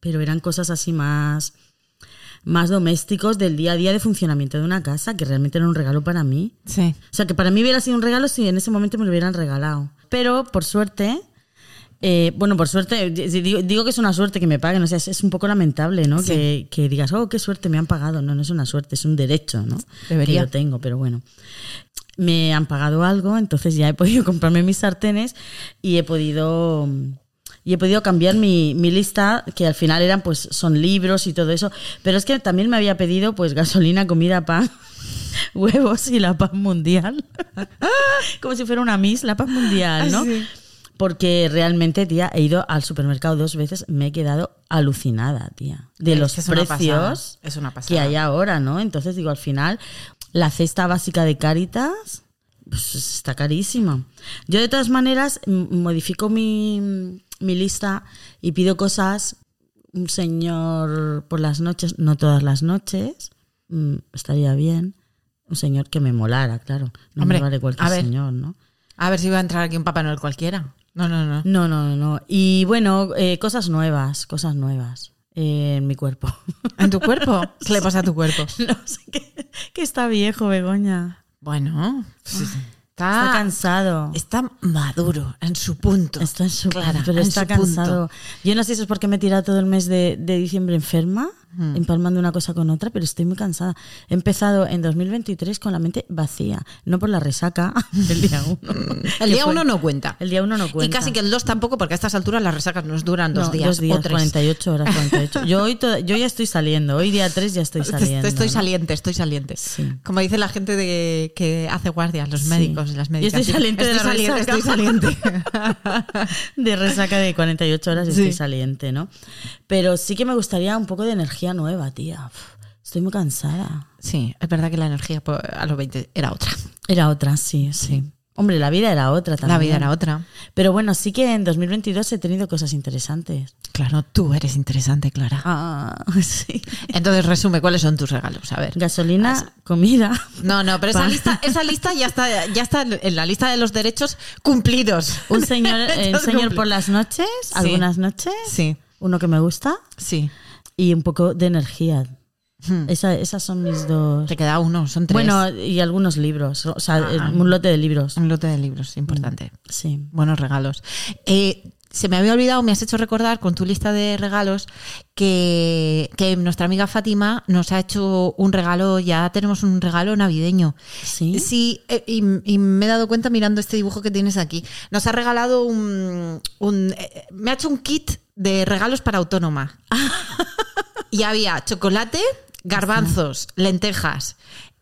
Pero eran cosas así más, más domésticos del día a día de funcionamiento de una casa, que realmente era un regalo para mí. Sí. O sea, que para mí hubiera sido un regalo si en ese momento me lo hubieran regalado. Pero, por suerte, eh, bueno, por suerte, digo, digo que es una suerte que me paguen, o sea, es, es un poco lamentable, ¿no? Que, que digas, oh, qué suerte, me han pagado. No, no es una suerte, es un derecho, ¿no? Debería. Que yo tengo, pero bueno. Me han pagado algo, entonces ya he podido comprarme mis sartenes y he podido y he podido cambiar mi, mi lista, que al final eran, pues, son libros y todo eso. Pero es que también me había pedido, pues, gasolina, comida, pan, huevos y la paz mundial. Como si fuera una Miss, la paz mundial, ¿no? Ah, sí. Porque realmente, tía, he ido al supermercado dos veces, me he quedado alucinada, tía. De Es los una precios es una que hay ahora, ¿no? Entonces digo, al final, la cesta básica de Caritas pues, está carísima. Yo de todas maneras modifico mi, mi lista y pido cosas, un señor por las noches, no todas las noches, mm, estaría bien. Un señor que me molara, claro. No Hombre, me vale cualquier ver. señor, ¿no? A ver si va a entrar aquí un Papá Noel cualquiera. No, no, no. No, no, no. Y bueno, eh, cosas nuevas, cosas nuevas eh, en mi cuerpo. ¿En tu cuerpo? ¿Qué le pasa a tu cuerpo? no sé, que, que está viejo, Begoña. Bueno, sí, sí. Está está, cansado. está maduro en su punto. Está en su Clara, pero en está su punto. cansado. Yo no sé si es porque me he tirado todo el mes de, de diciembre enferma, Hmm. empalmando una cosa con otra, pero estoy muy cansada. He empezado en 2023 con la mente vacía, no por la resaca del día uno. El día uno no cuenta. El día uno no Y cuenta. casi que el 2 tampoco, porque a estas alturas las resacas nos duran dos No, días, dos días, o tres. 48 horas, 48. Yo hoy to- yo ya estoy saliendo. Hoy día 3 ya estoy saliendo. estoy ¿no? saliente, estoy saliente. Sí. Como dice la gente de, que hace guardias, los Sí. médicos, las Yo médicas. estoy saliente de la saliente, resaca. estoy saliente. de resaca de 48 horas y Sí. estoy saliente, ¿no? Pero sí que me gustaría un poco de energía nueva, tía. Estoy muy cansada. Sí, es verdad que la energía po- a los 20 era otra. Era otra, sí, sí. Hombre, la vida era otra también. La vida era otra. Pero bueno, sí que en 2022 he tenido cosas interesantes. Claro, tú eres interesante, Clara. Ah, sí. Entonces, resume, ¿cuáles son tus regalos? A ver. Gasolina, comida. No, no, pero esa lista, esa lista ya está, ya está en la lista de los derechos cumplidos. Un señor, un señor por las noches, algunas noches. Sí, Uno que me gusta sí. Y un poco de energía. Hmm. Esa- esas son mis dos. Te queda uno, son tres. Bueno, y algunos libros. O sea, Ah. un lote de libros. un lote de libros, importante. Sí. Buenos regalos. Eh, se me había olvidado, me has hecho recordar con tu lista de regalos que, que nuestra amiga Fátima nos ha hecho un regalo, ya tenemos un regalo navideño. Sí. Sí, eh, y, y me he dado cuenta mirando este dibujo que tienes aquí. Nos ha regalado un... un- eh, me ha hecho un kit de regalos para autónoma. y había chocolate, garbanzos, lentejas,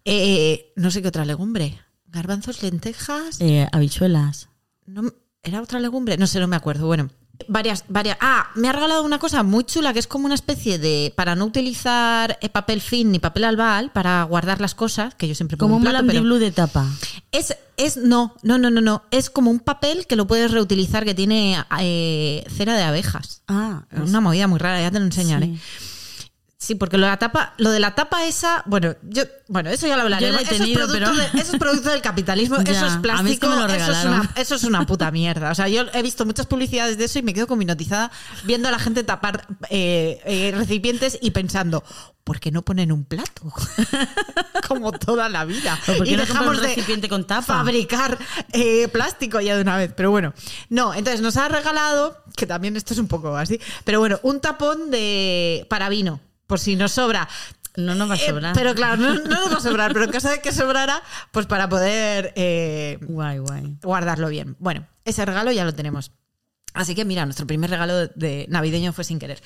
eh, no sé qué otra legumbre. Garbanzos, lentejas... Eh, habichuelas. No, ¿Era otra legumbre? No sé, no me acuerdo. Bueno, varias, varias. Ah, me ha regalado una cosa muy chula que es como una especie de. Para no utilizar eh, papel fin ni papel albal para guardar las cosas, que yo siempre pongo Como un un plato, pero blue de tapa. es, es. No, no, no, no, no. Es como un papel que lo puedes reutilizar que tiene eh, cera de abejas. Ah, Es una movida muy rara, ya te lo enseñaré. sí. Sí, porque lo de la tapa, lo de la tapa esa, bueno, yo, bueno, eso ya lo hablaré. Yo la he eso, tenido, es producto pero- de- eso es producto del capitalismo, Ya, eso es plástico, es que me lo eso, es una, eso es una puta mierda. O sea, yo he visto muchas publicidades de eso y me quedo como hipnotizada viendo a la gente tapar eh, eh, recipientes y pensando, ¿por qué no ponen un plato? como toda la vida. ¿O por qué y no dejamos un de recipiente con tapa? fabricar eh, plástico ya de una vez. Pero bueno, no, entonces nos ha regalado, que también esto es un poco así, pero bueno, un tapón de para vino, por si nos sobra. No nos va a Eh, sobrar. pero claro, no, no nos va a sobrar, pero en caso de que sobrara, pues para poder eh, Guay, guay. guardarlo bien. Bueno, ese regalo ya lo tenemos. Así que mira, nuestro primer regalo de navideño fue sin querer.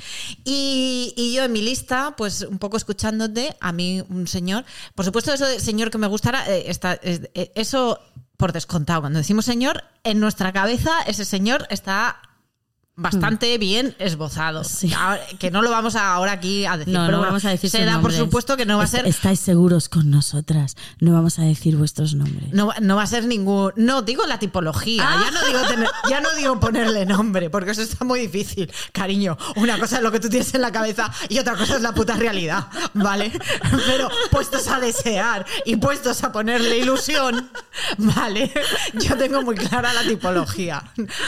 Y, y yo en mi lista, pues un poco escuchándote, a mí un señor, por supuesto eso de señor que me gustara, eh, está, es- eh, eso por descontado. Cuando decimos señor, en nuestra cabeza ese señor está bastante bien esbozado. Sí. Ahora- Que no lo vamos a ahora aquí a decir. No, pero no bueno, vamos a decir Se da por supuesto que no va a ser Estáis seguros con nosotras. No vamos a decir vuestros nombres. no, va- no va a ser ningún. No, digo la tipología. Ya, no digo tener- ya no digo ponerle nombre, porque eso está muy difícil, cariño. Una cosa es lo que tú tienes en la cabeza y otra cosa es la puta realidad, ¿vale? Pero puestos a desear y puestos a ponerle ilusión, ¿vale? Yo tengo muy clara la tipología.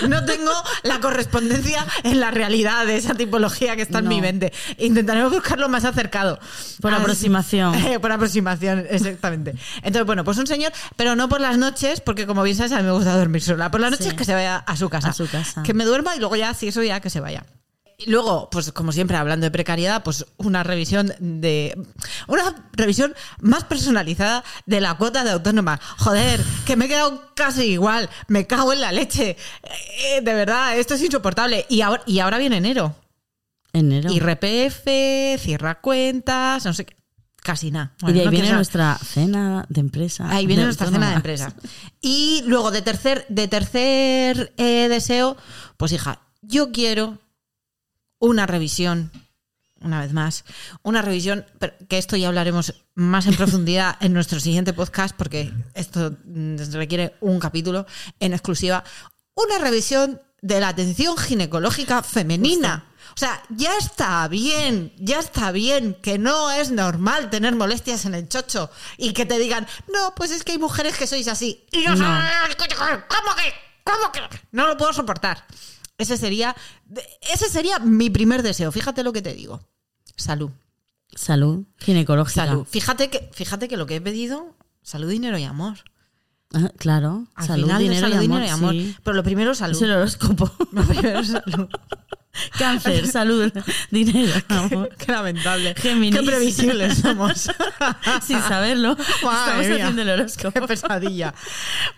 No tengo la correspondencia en la realidad de esa tipología que está en mi mente. Intentaré buscarlo más acercado. Por Así- aproximación. Eh, por aproximación, exactamente. Entonces, bueno, pues un señor, pero no por las noches, porque como bien sabes, a mí me gusta dormir sola. Por las noches Sí. que se vaya a su casa. A su casa. Que me duerma y luego ya, si eso ya, que se vaya. Y luego, pues como siempre, hablando de precariedad, pues una revisión de. Una revisión más personalizada de la cuota de autónoma. Joder, que me he quedado casi igual. Me cago en la leche. Eh, de verdad, esto es insoportable. Y ahora, y ahora viene enero. Enero. IRPF, cierra cuentas, no sé qué. Casi nada. y de ahí no viene nuestra cena de empresa. Ahí viene de nuestra cena de empresa. Y luego de tercer, de tercer eh, deseo, pues hija, yo quiero una revisión, una vez más, una revisión, pero que esto ya hablaremos más en profundidad en nuestro siguiente podcast, porque esto mm, requiere un capítulo en exclusiva, una revisión de la atención ginecológica femenina. O sea, ya está bien, ya está bien, que no es normal tener molestias en el chocho y que te digan, no, pues es que hay mujeres que sois así. Y yo, No. ¿cómo que? ¿Cómo que? No lo puedo soportar. Ese sería, ese sería mi primer deseo. Fíjate lo que te digo. Salud. Salud ginecológica. Salud. Fíjate que, fíjate que lo que he pedido, salud, dinero y amor. Ah, claro. Al salud, final, dinero, salud, y amor. dinero y amor. sí. Pero lo primero, salud. Es el horóscopo. Lo primero, salud. Cáncer, salud, dinero, amor. Qué lamentable. Géminis. Qué previsibles somos. Sin saberlo, Madre estamos mía. haciendo el horóscopo. Qué pesadilla.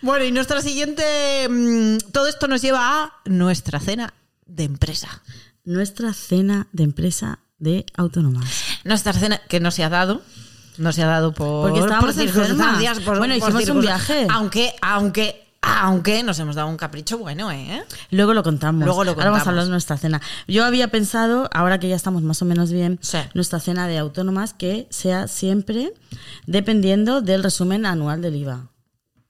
Bueno, y nuestra siguiente. mm, Todo esto nos lleva a nuestra cena de empresa. Nuestra cena de empresa de autónomas. Nuestra cena que no se ha dado. No se ha dado por, Porque estábamos por circunstancias. enfermas. Bueno, hicimos un viaje. Aunque, aunque, aunque nos hemos dado un capricho bueno, ¿eh? Luego lo contamos. Luego lo Ahora vamos contamos. a hablar de nuestra cena. Yo había pensado, ahora que ya estamos más o menos bien, Sí. nuestra cena de autónomas que sea siempre dependiendo del resumen anual del IVA.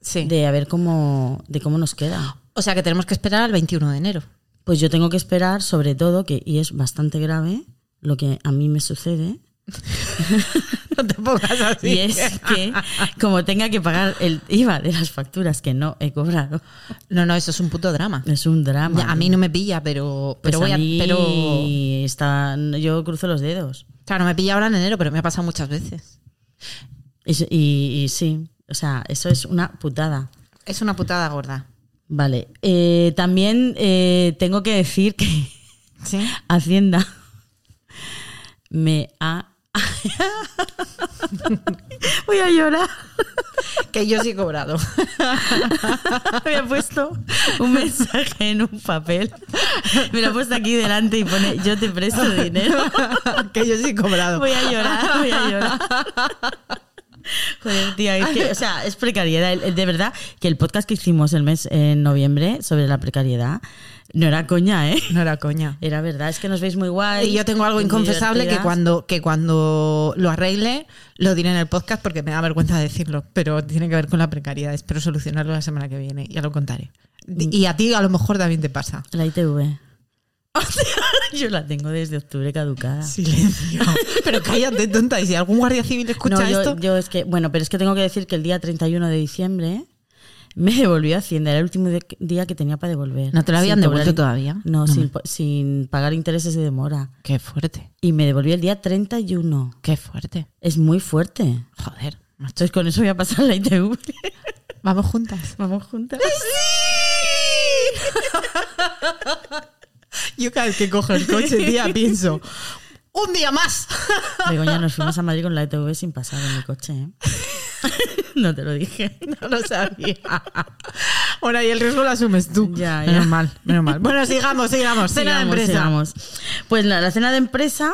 Sí. De a ver cómo, de cómo nos queda. O sea que tenemos que esperar al 21 de enero. Pues yo tengo que esperar, sobre todo, que, y es bastante grave, lo que a mí me sucede, No te pongas así. y es que como tenga que pagar el IVA de las facturas que no he cobrado, No, no, eso es un puto drama. es un drama. Ya, a mí no me pilla, pero, Pues pero voy a mí Pero, está, yo cruzo los dedos. claro, me pilla ahora en enero, pero me ha pasado muchas veces. Y, y- y sí, o sea, eso es una putada. Es una putada gorda. Vale, eh, también eh, tengo que decir que ¿Sí? Hacienda me ha... Voy a llorar. Que yo sí he cobrado. Me ha puesto un mensaje en un papel. Me lo ha puesto aquí delante y pone, yo te presto dinero. que yo sí he cobrado. Voy a llorar, voy a llorar. Joder, tía, es que, o sea, es precariedad. De verdad que el podcast que hicimos el mes en noviembre sobre la precariedad no era coña, ¿eh? No era coña. Era verdad, es que nos veis muy guay. Y yo tengo algo inconfesable que cuando, que cuando lo arregle lo diré en el podcast porque me da vergüenza decirlo, pero tiene que ver con la precariedad. Espero solucionarlo la semana que viene, ya lo contaré. Y a ti a lo mejor también te pasa. La ITV. yo la tengo desde octubre caducada. Silencio. Pero cállate, tonta. Y si algún guardia civil escucha no, yo, esto. yo es que, bueno, pero es que tengo que decir que el día 31 de diciembre me devolvió Hacienda. Era el último día que tenía para devolver. ¿No te lo habían devuelto todavía? No, No sin, me- sin pagar intereses de demora. Qué fuerte. Y me devolvió el día 31. Qué fuerte. Es muy fuerte. Joder. Entonces con eso voy a pasar la ITV. Vamos juntas. Vamos juntas. Yo cada vez que cojo el coche, tía, pienso, ¡un día más! Begoña, nos fuimos a Madrid con la ITV sin pasar en mi coche. ¿eh? no te lo dije. No lo sabía. Bueno, y el riesgo lo asumes tú. Ya, ya. Menos mal, menos mal. Bueno, sigamos, sigamos. Cena de Sigamos, empresa. sigamos. Pues la, la cena de empresa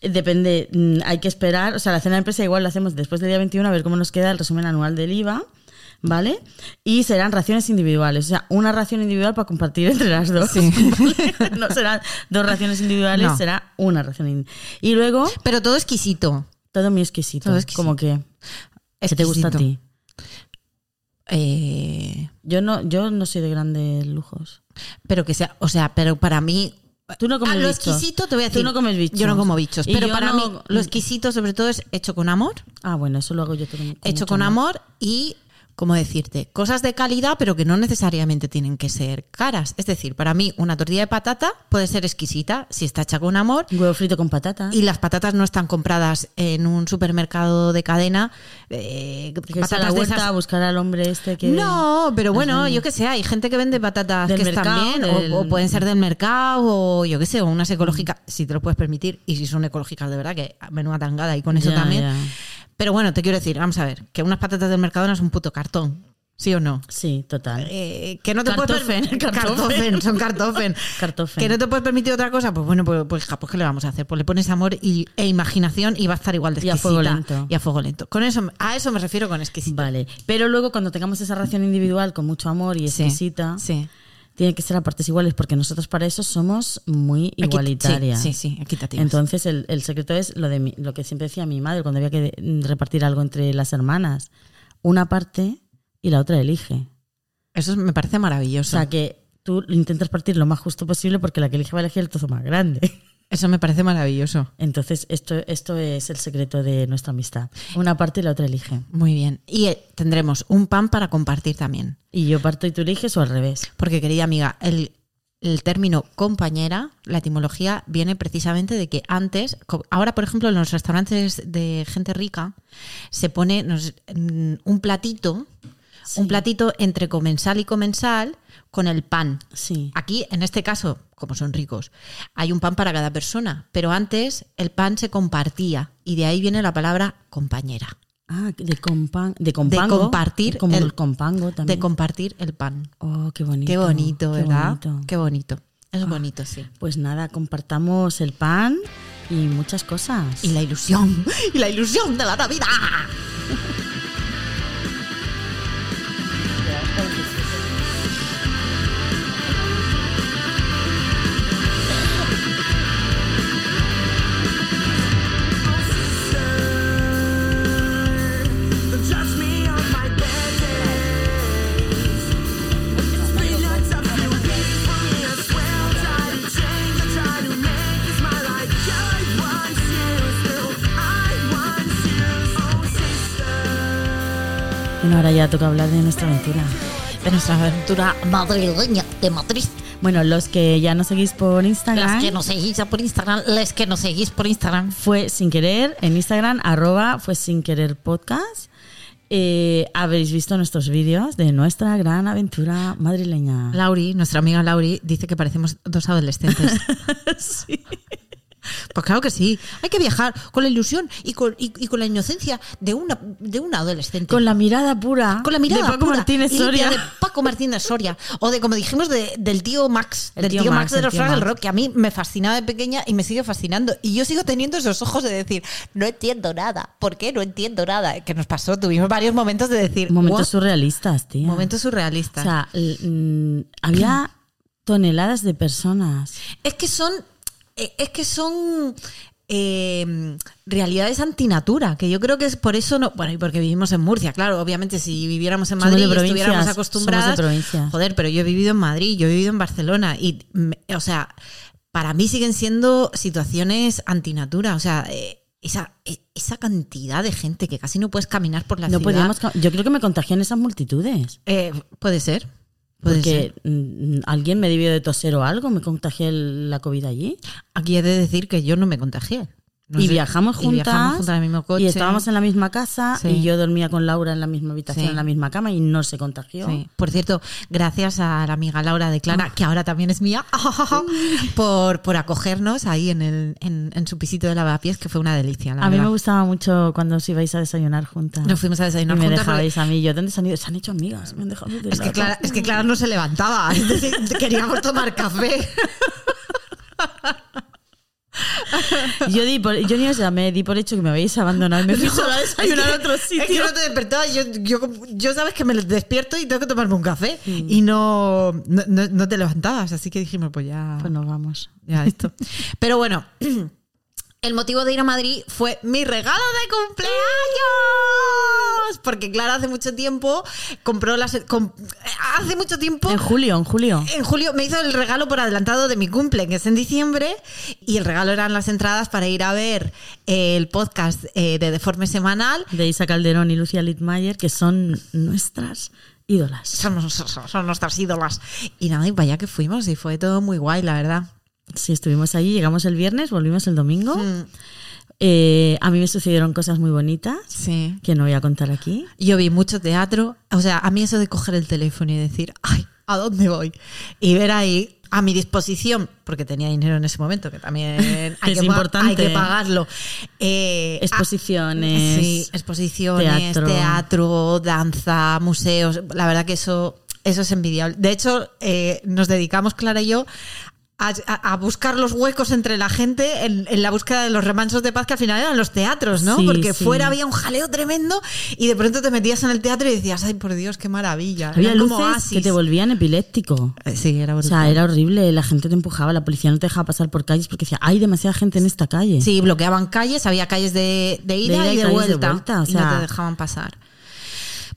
eh, depende, mm, hay que esperar, o sea, la cena de empresa igual la hacemos después del día 21 a ver cómo nos queda el resumen anual del IVA, ¿vale? Y serán raciones individuales, o sea, una ración individual para compartir entre las dos. Sí. no serán dos raciones individuales, No. será una ración individual. Y luego, Pero todo exquisito. todo muy exquisito. Todo exquisito. Como que, ¿qué te gusta a ti? Exquisito. Eh, Yo no, yo no soy de grandes lujos. pero que sea, o sea, pero para mí. Tú no comes Ah, lo bichos. exquisito te voy a Tú decir. no comes bichos. Yo no como bichos. Y Pero para no- mí, lo exquisito, sobre todo, es hecho con amor. Ah, bueno, eso lo hago yo todo. hecho con amor y, ¿cómo decirte? Cosas de calidad, pero que no necesariamente tienen que ser caras. Es decir, para mí, una tortilla de patata puede ser exquisita si está hecha con amor. Un huevo frito con patata. Y las patatas no están compradas en un supermercado de cadena. eh, que patatas la de huerta esas- a buscar al hombre este que... No, pero bueno, yo qué sé, hay gente que vende patatas Del que están bien, o- del- o, pueden ser del mercado, o yo qué sé, o unas ecológicas, si te lo puedes permitir, y si son ecológicas de verdad, que menuda tangada, y con eso Ya, también. ya. Pero bueno, te quiero decir, vamos a ver, que unas patatas del Mercadona es un puto cartón, ¿sí o no? Sí, total. Eh, que no te Cartofen, puedes per- cartofen. cartofen, son cartofen. Cartofen. Que no te puedes permitir otra cosa, pues bueno, pues, pues, pues ¿qué le vamos a hacer? Pues le pones amor y, e imaginación y va a estar igual de Y a exquisita. fuego lento. Y a fuego lento. Con eso, a eso me refiero con exquisita. Vale. Pero luego cuando tengamos esa ración individual con mucho amor y Sí, exquisita, Sí. Tiene que ser a partes iguales porque nosotros para eso somos muy igualitarias. Sí, sí, sí, equitativas. Entonces el, el secreto es lo de mi- lo que siempre decía mi madre cuando había que repartir algo entre las hermanas. Una parte y la otra elige. Eso me parece O maravilloso. sea que tú intentas partir lo más justo posible porque la que elige va a elegir el trozo más grande. Eso me parece maravilloso. Entonces, esto, esto es el secreto de nuestra amistad. Una parte y la otra elige. Muy bien. Y eh, tendremos un pan para compartir también. Y yo parto y tú eliges o al revés. Porque, querida amiga, el, el término compañera, la etimología, viene precisamente de que antes, ahora por ejemplo en los restaurantes de gente rica, se pone nos- mm, un platito, Sí. un platito entre comensal y comensal con el pan. Sí. Aquí, en este caso, como son ricos, hay un pan para cada persona, pero antes el pan se compartía y de ahí viene la palabra compañera, Ah, de, compan de compango. compartir Como el- el, compango de también. compartir el pan. oh, qué bonito. Qué bonito, qué ¿verdad? bonito. Ah. Qué bonito. Es bonito, sí. Pues nada, compartamos el pan y muchas cosas. Y la ilusión, y la ilusión de la Navidad. Bueno, ahora ya toca hablar de nuestra aventura. De nuestra aventura madrileña de Madrid. Bueno, los que ya nos seguís por Instagram, Las que nos seguís ya por Instagram, les que nos seguís por Instagram. fue sin querer en Instagram, arroba fue sin querer podcast. Eh, habéis visto nuestros vídeos de nuestra gran aventura madrileña. Lauri, nuestra amiga Lauri, dice que parecemos dos adolescentes. Sí. Pues claro que sí. Hay que viajar con la ilusión y con, y, y con la inocencia de una, de una adolescente. Con la mirada pura. Con la mirada de Paco pura Martínez Soria. de Paco Martínez Soria o de como dijimos de- del tío Max El del tío tío, Max, Max, de los Fraggle. Rock que a mí me fascinaba de pequeña y me sigue fascinando y yo sigo teniendo esos ojos de decir no entiendo nada ¿por qué no entiendo nada? que nos pasó tuvimos varios momentos de decir Momentos surrealistas, tío. momentos O surrealistas sea, l- mm, había toneladas de personas. es que son es que son eh, realidades antinatura, que yo creo que es por eso no, bueno, y porque vivimos en Murcia, claro, obviamente si viviéramos en Madrid y estuviéramos acostumbradas, joder, pero yo he vivido en Madrid, yo he vivido en Barcelona y, o sea, para mí siguen siendo situaciones antinatura, o sea, eh, esa, eh, esa cantidad de gente que casi no puedes caminar por la No ciudad. podíamos, yo creo que me contagié en esas multitudes. Eh, puede ser. Porque alguien me debió de toser o algo, me contagié la COVID allí. Aquí he de decir que yo no me contagié. Y viajamos y juntas. viajamos juntas en el mismo coche. Y estábamos en la misma casa Sí. y yo dormía con Laura en la misma habitación, Sí. en la misma cama y no se contagió. Sí. Por cierto, gracias a la amiga Laura de Clara, que ahora también es mía, por, por acogernos ahí en, el, en, en su pisito de lavapiés, que fue una delicia. La A mí verdad. me gustaba mucho cuando os ibais a desayunar juntas. Nos fuimos a desayunar y me juntas dejabais a mí. Yo, ¿dónde se han ido? Se han hecho amigas. Me han dejado de Es que. Clara, es que Clara no se levantaba. es decir, Queríamos tomar café. Yo, di por, yo ni os llamé, di por hecho que me habéis abandonado y me fui sola a desayunar a otro sitio. Es que no te despertabas. Yo, yo, yo sabes que me despierto y tengo que tomarme un café. Y no, no, no- no te levantabas. Así que dijimos, pues ya. Pues nos vamos. Ya esto. Pero bueno, el motivo de ir a Madrid fue mi regalo de cumpleaños. Porque Clara hace mucho tiempo compró las. com- hace mucho tiempo. En julio, en julio. En julio me hizo el regalo por adelantado de mi cumple, que es en diciembre, y el regalo eran las entradas para ir a ver el podcast eh, de Deforme Semanal. De Isa Calderón y Lucia Littmayer, que son nuestras ídolas. Son, son- son nuestras ídolas. Y nada, y vaya que fuimos, y fue todo muy guay, la verdad. Sí, estuvimos allí, llegamos el viernes, volvimos el domingo. Mm. Eh, a mí me sucedieron cosas muy bonitas Sí. que no voy a contar aquí. Yo vi mucho teatro. O sea, a mí eso de coger el teléfono y decir, ay, ¿a dónde voy? Y ver ahí a mi disposición, porque tenía dinero en ese momento, que también hay, Es que, importante. hay que pagarlo. Eh, Exposiciones, Sí, exposiciones, teatro. teatro. danza, museos. La verdad que eso, eso es envidiable. De hecho, eh, nos dedicamos, Clara y yo, a, buscar los huecos entre la gente en, en la búsqueda de los remansos de paz que al final eran los teatros, ¿no? Sí, Porque sí. fuera había un jaleo tremendo y de pronto te metías en el teatro y decías, ay, por Dios, qué maravilla. Había como luces oasis. que te volvían epiléptico. Eh, Sí, era O brutal. sea, era horrible, la gente te empujaba, la policía no te dejaba pasar por calles porque decía, hay demasiada gente en esta calle. Sí, bloqueaban calles, había calles de, de ida, ida y y de calles de vuelta, vuelta, o y no sea- te dejaban pasar.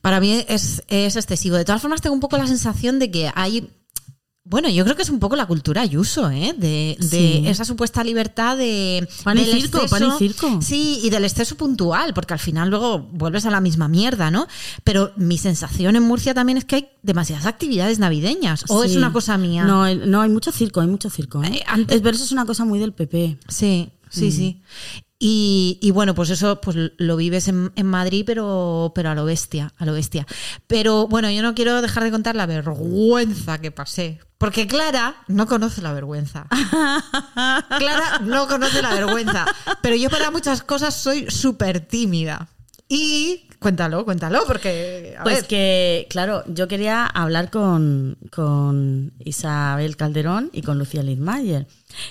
Para mí es, es excesivo. De todas formas, tengo un poco la sensación de que hay Bueno, yo creo que es un poco la cultura Ayuso, ¿eh? De, de Sí. esa supuesta libertad de. Pan y del circo, pan y circo. Sí, y del exceso puntual, porque al final luego vuelves a la misma mierda, ¿no? Pero mi sensación en Murcia también es que hay demasiadas actividades navideñas. ¿O es una cosa mía? No, no, hay mucho circo, hay mucho circo. ¿eh? Eh, antes- Es, pero eso es una cosa muy del PP. Sí, sí, sí. Y, y bueno, pues eso pues lo vives en, en Madrid, pero, pero a lo bestia, a lo bestia. Pero bueno, yo no quiero dejar de contar la vergüenza que pasé. Porque Clara no conoce la vergüenza. Clara no conoce la vergüenza. Pero yo para muchas cosas soy súper tímida. Y cuéntalo, cuéntalo, porque... A Pues ver, que, claro, yo quería hablar con, con Isabel Calderón y con Lucía Lidmayer.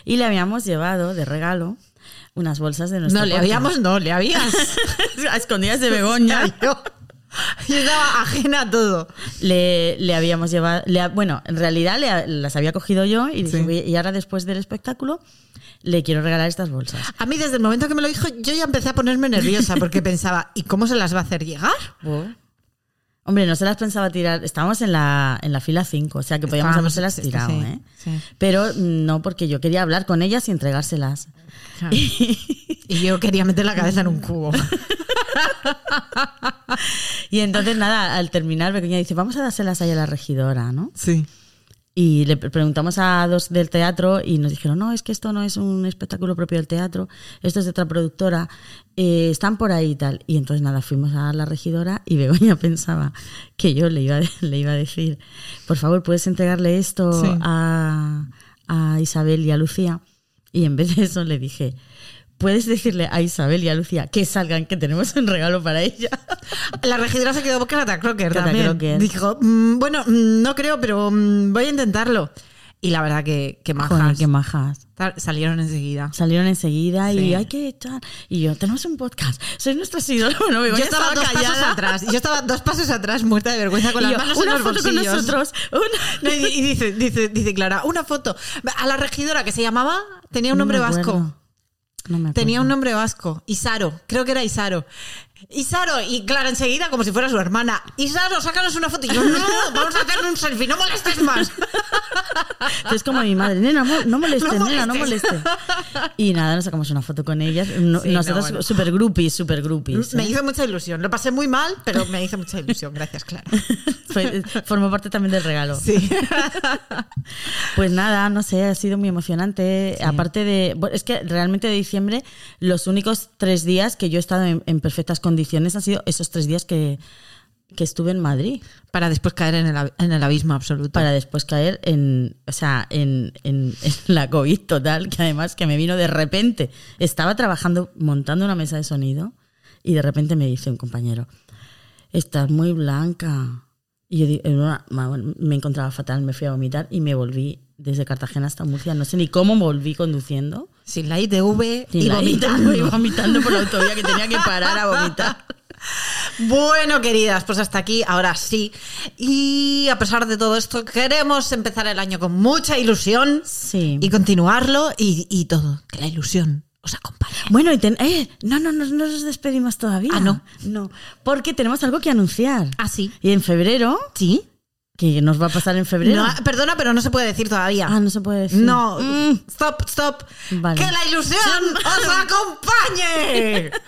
Y le habíamos llevado de regalo unas bolsas de nuestro no, le habíamos, no, le habías. a escondidas de Begoña. yo, yo estaba ajena a todo. le, le habíamos llevado, le bueno, en realidad le- las había cogido yo y, dije, Sí. "Voy- y ahora después del espectáculo le quiero regalar estas bolsas. A mí desde el momento que me lo dijo, yo ya empecé a ponerme nerviosa porque pensaba, ¿y cómo se las va a hacer llegar? Hombre, no se las pensaba tirar. Estábamos en la, en la fila 5, o sea que podíamos habérselas tirado, sí, ¿eh? sí. Pero no, porque yo quería hablar con ellas y entregárselas. Y yo quería meter la cabeza en un cubo. Y entonces, nada, al terminar, Begoña dice, vamos a dárselas ahí a la regidora, ¿no? Sí. Y le pre- preguntamos a dos del teatro y nos dijeron, no, es que esto no es un espectáculo propio del teatro, esto es de otra productora, eh, están por ahí y tal. Y entonces nada, fuimos a la regidora y Begoña pensaba que yo le iba, a- le iba a decir, por favor, ¿puedes entregarle esto Sí. a, a Isabel y a Lucía? Y en vez de eso le dije, ¿puedes decirle a Isabel y a Lucía que salgan, que tenemos un regalo para ella? La regidora se quedó con Cata Crocker Cata también. Crocker. Dijo, "Mm, bueno, mm, no creo, pero mm, voy a intentarlo. Y la verdad que, que majas. Joder, qué majas. Salieron enseguida. Salieron enseguida y Sí. hay que echar. Y yo, tenemos un podcast. Soy nuestra seguidora. Bueno, Yo estaba dos callada. pasos atrás. Yo estaba dos pasos atrás, muerta de vergüenza, con Y las yo, manos una en los foto con bolsillos. nosotros. una- No, y, y dice, dice, dice Clara, una foto. A la regidora que se llamaba, tenía un No nombre me vasco. Acuerdo. No me Tenía un nombre vasco. Isaro. Creo que era Isaro. Isaro. Y Clara enseguida, como si fuera su hermana. Isaro, sácanos una foto. Y yo, no, vamos a hacer un selfie. No molestes más. Es como mi madre. Nena, no molestes, No nena, no molestes. Y nada, nos sacamos una foto con ellas. No- Sí, no, nosotros bueno. super groupies, super groupies. Me ¿eh? hizo mucha ilusión. Lo pasé muy mal, pero me hizo mucha ilusión. Gracias, Clara. Formó parte también del regalo. Sí. Pues nada, no sé, ha sido muy emocionante. Aparte de. es que realmente de diciembre, los únicos tres días que yo he estado en, en perfectas condiciones han sido esos tres días que, que estuve en Madrid. Para después caer en el, en el abismo absoluto. Para después caer en. O sea, en, en- en la COVID total, que además que me vino de repente. Estaba trabajando, montando una mesa de sonido, y de repente me dice un compañero: Estás muy blanca. Y yo bueno, me encontraba fatal, me fui a vomitar y me volví desde Cartagena hasta Murcia. No sé ni cómo volví conduciendo. Sin la ITV Sin y la vomitando. y vomitando por la autovía que tenía que parar a vomitar. Bueno, queridas, pues hasta aquí, ahora sí. Y a pesar de todo esto, queremos empezar el año con mucha ilusión Sí. y continuarlo y, y todo. Que la ilusión os acompañe. Bueno, y ten- eh, no, no, no, no nos despedimos todavía. Ah, ¿no? No, porque tenemos algo que anunciar. Ah, sí. Y en febrero, ¿Sí? Que nos va a pasar en febrero. No, perdona, pero no se puede decir todavía. ah, no se puede decir. No, Mm. stop, stop. Vale. Que la ilusión os acompañe.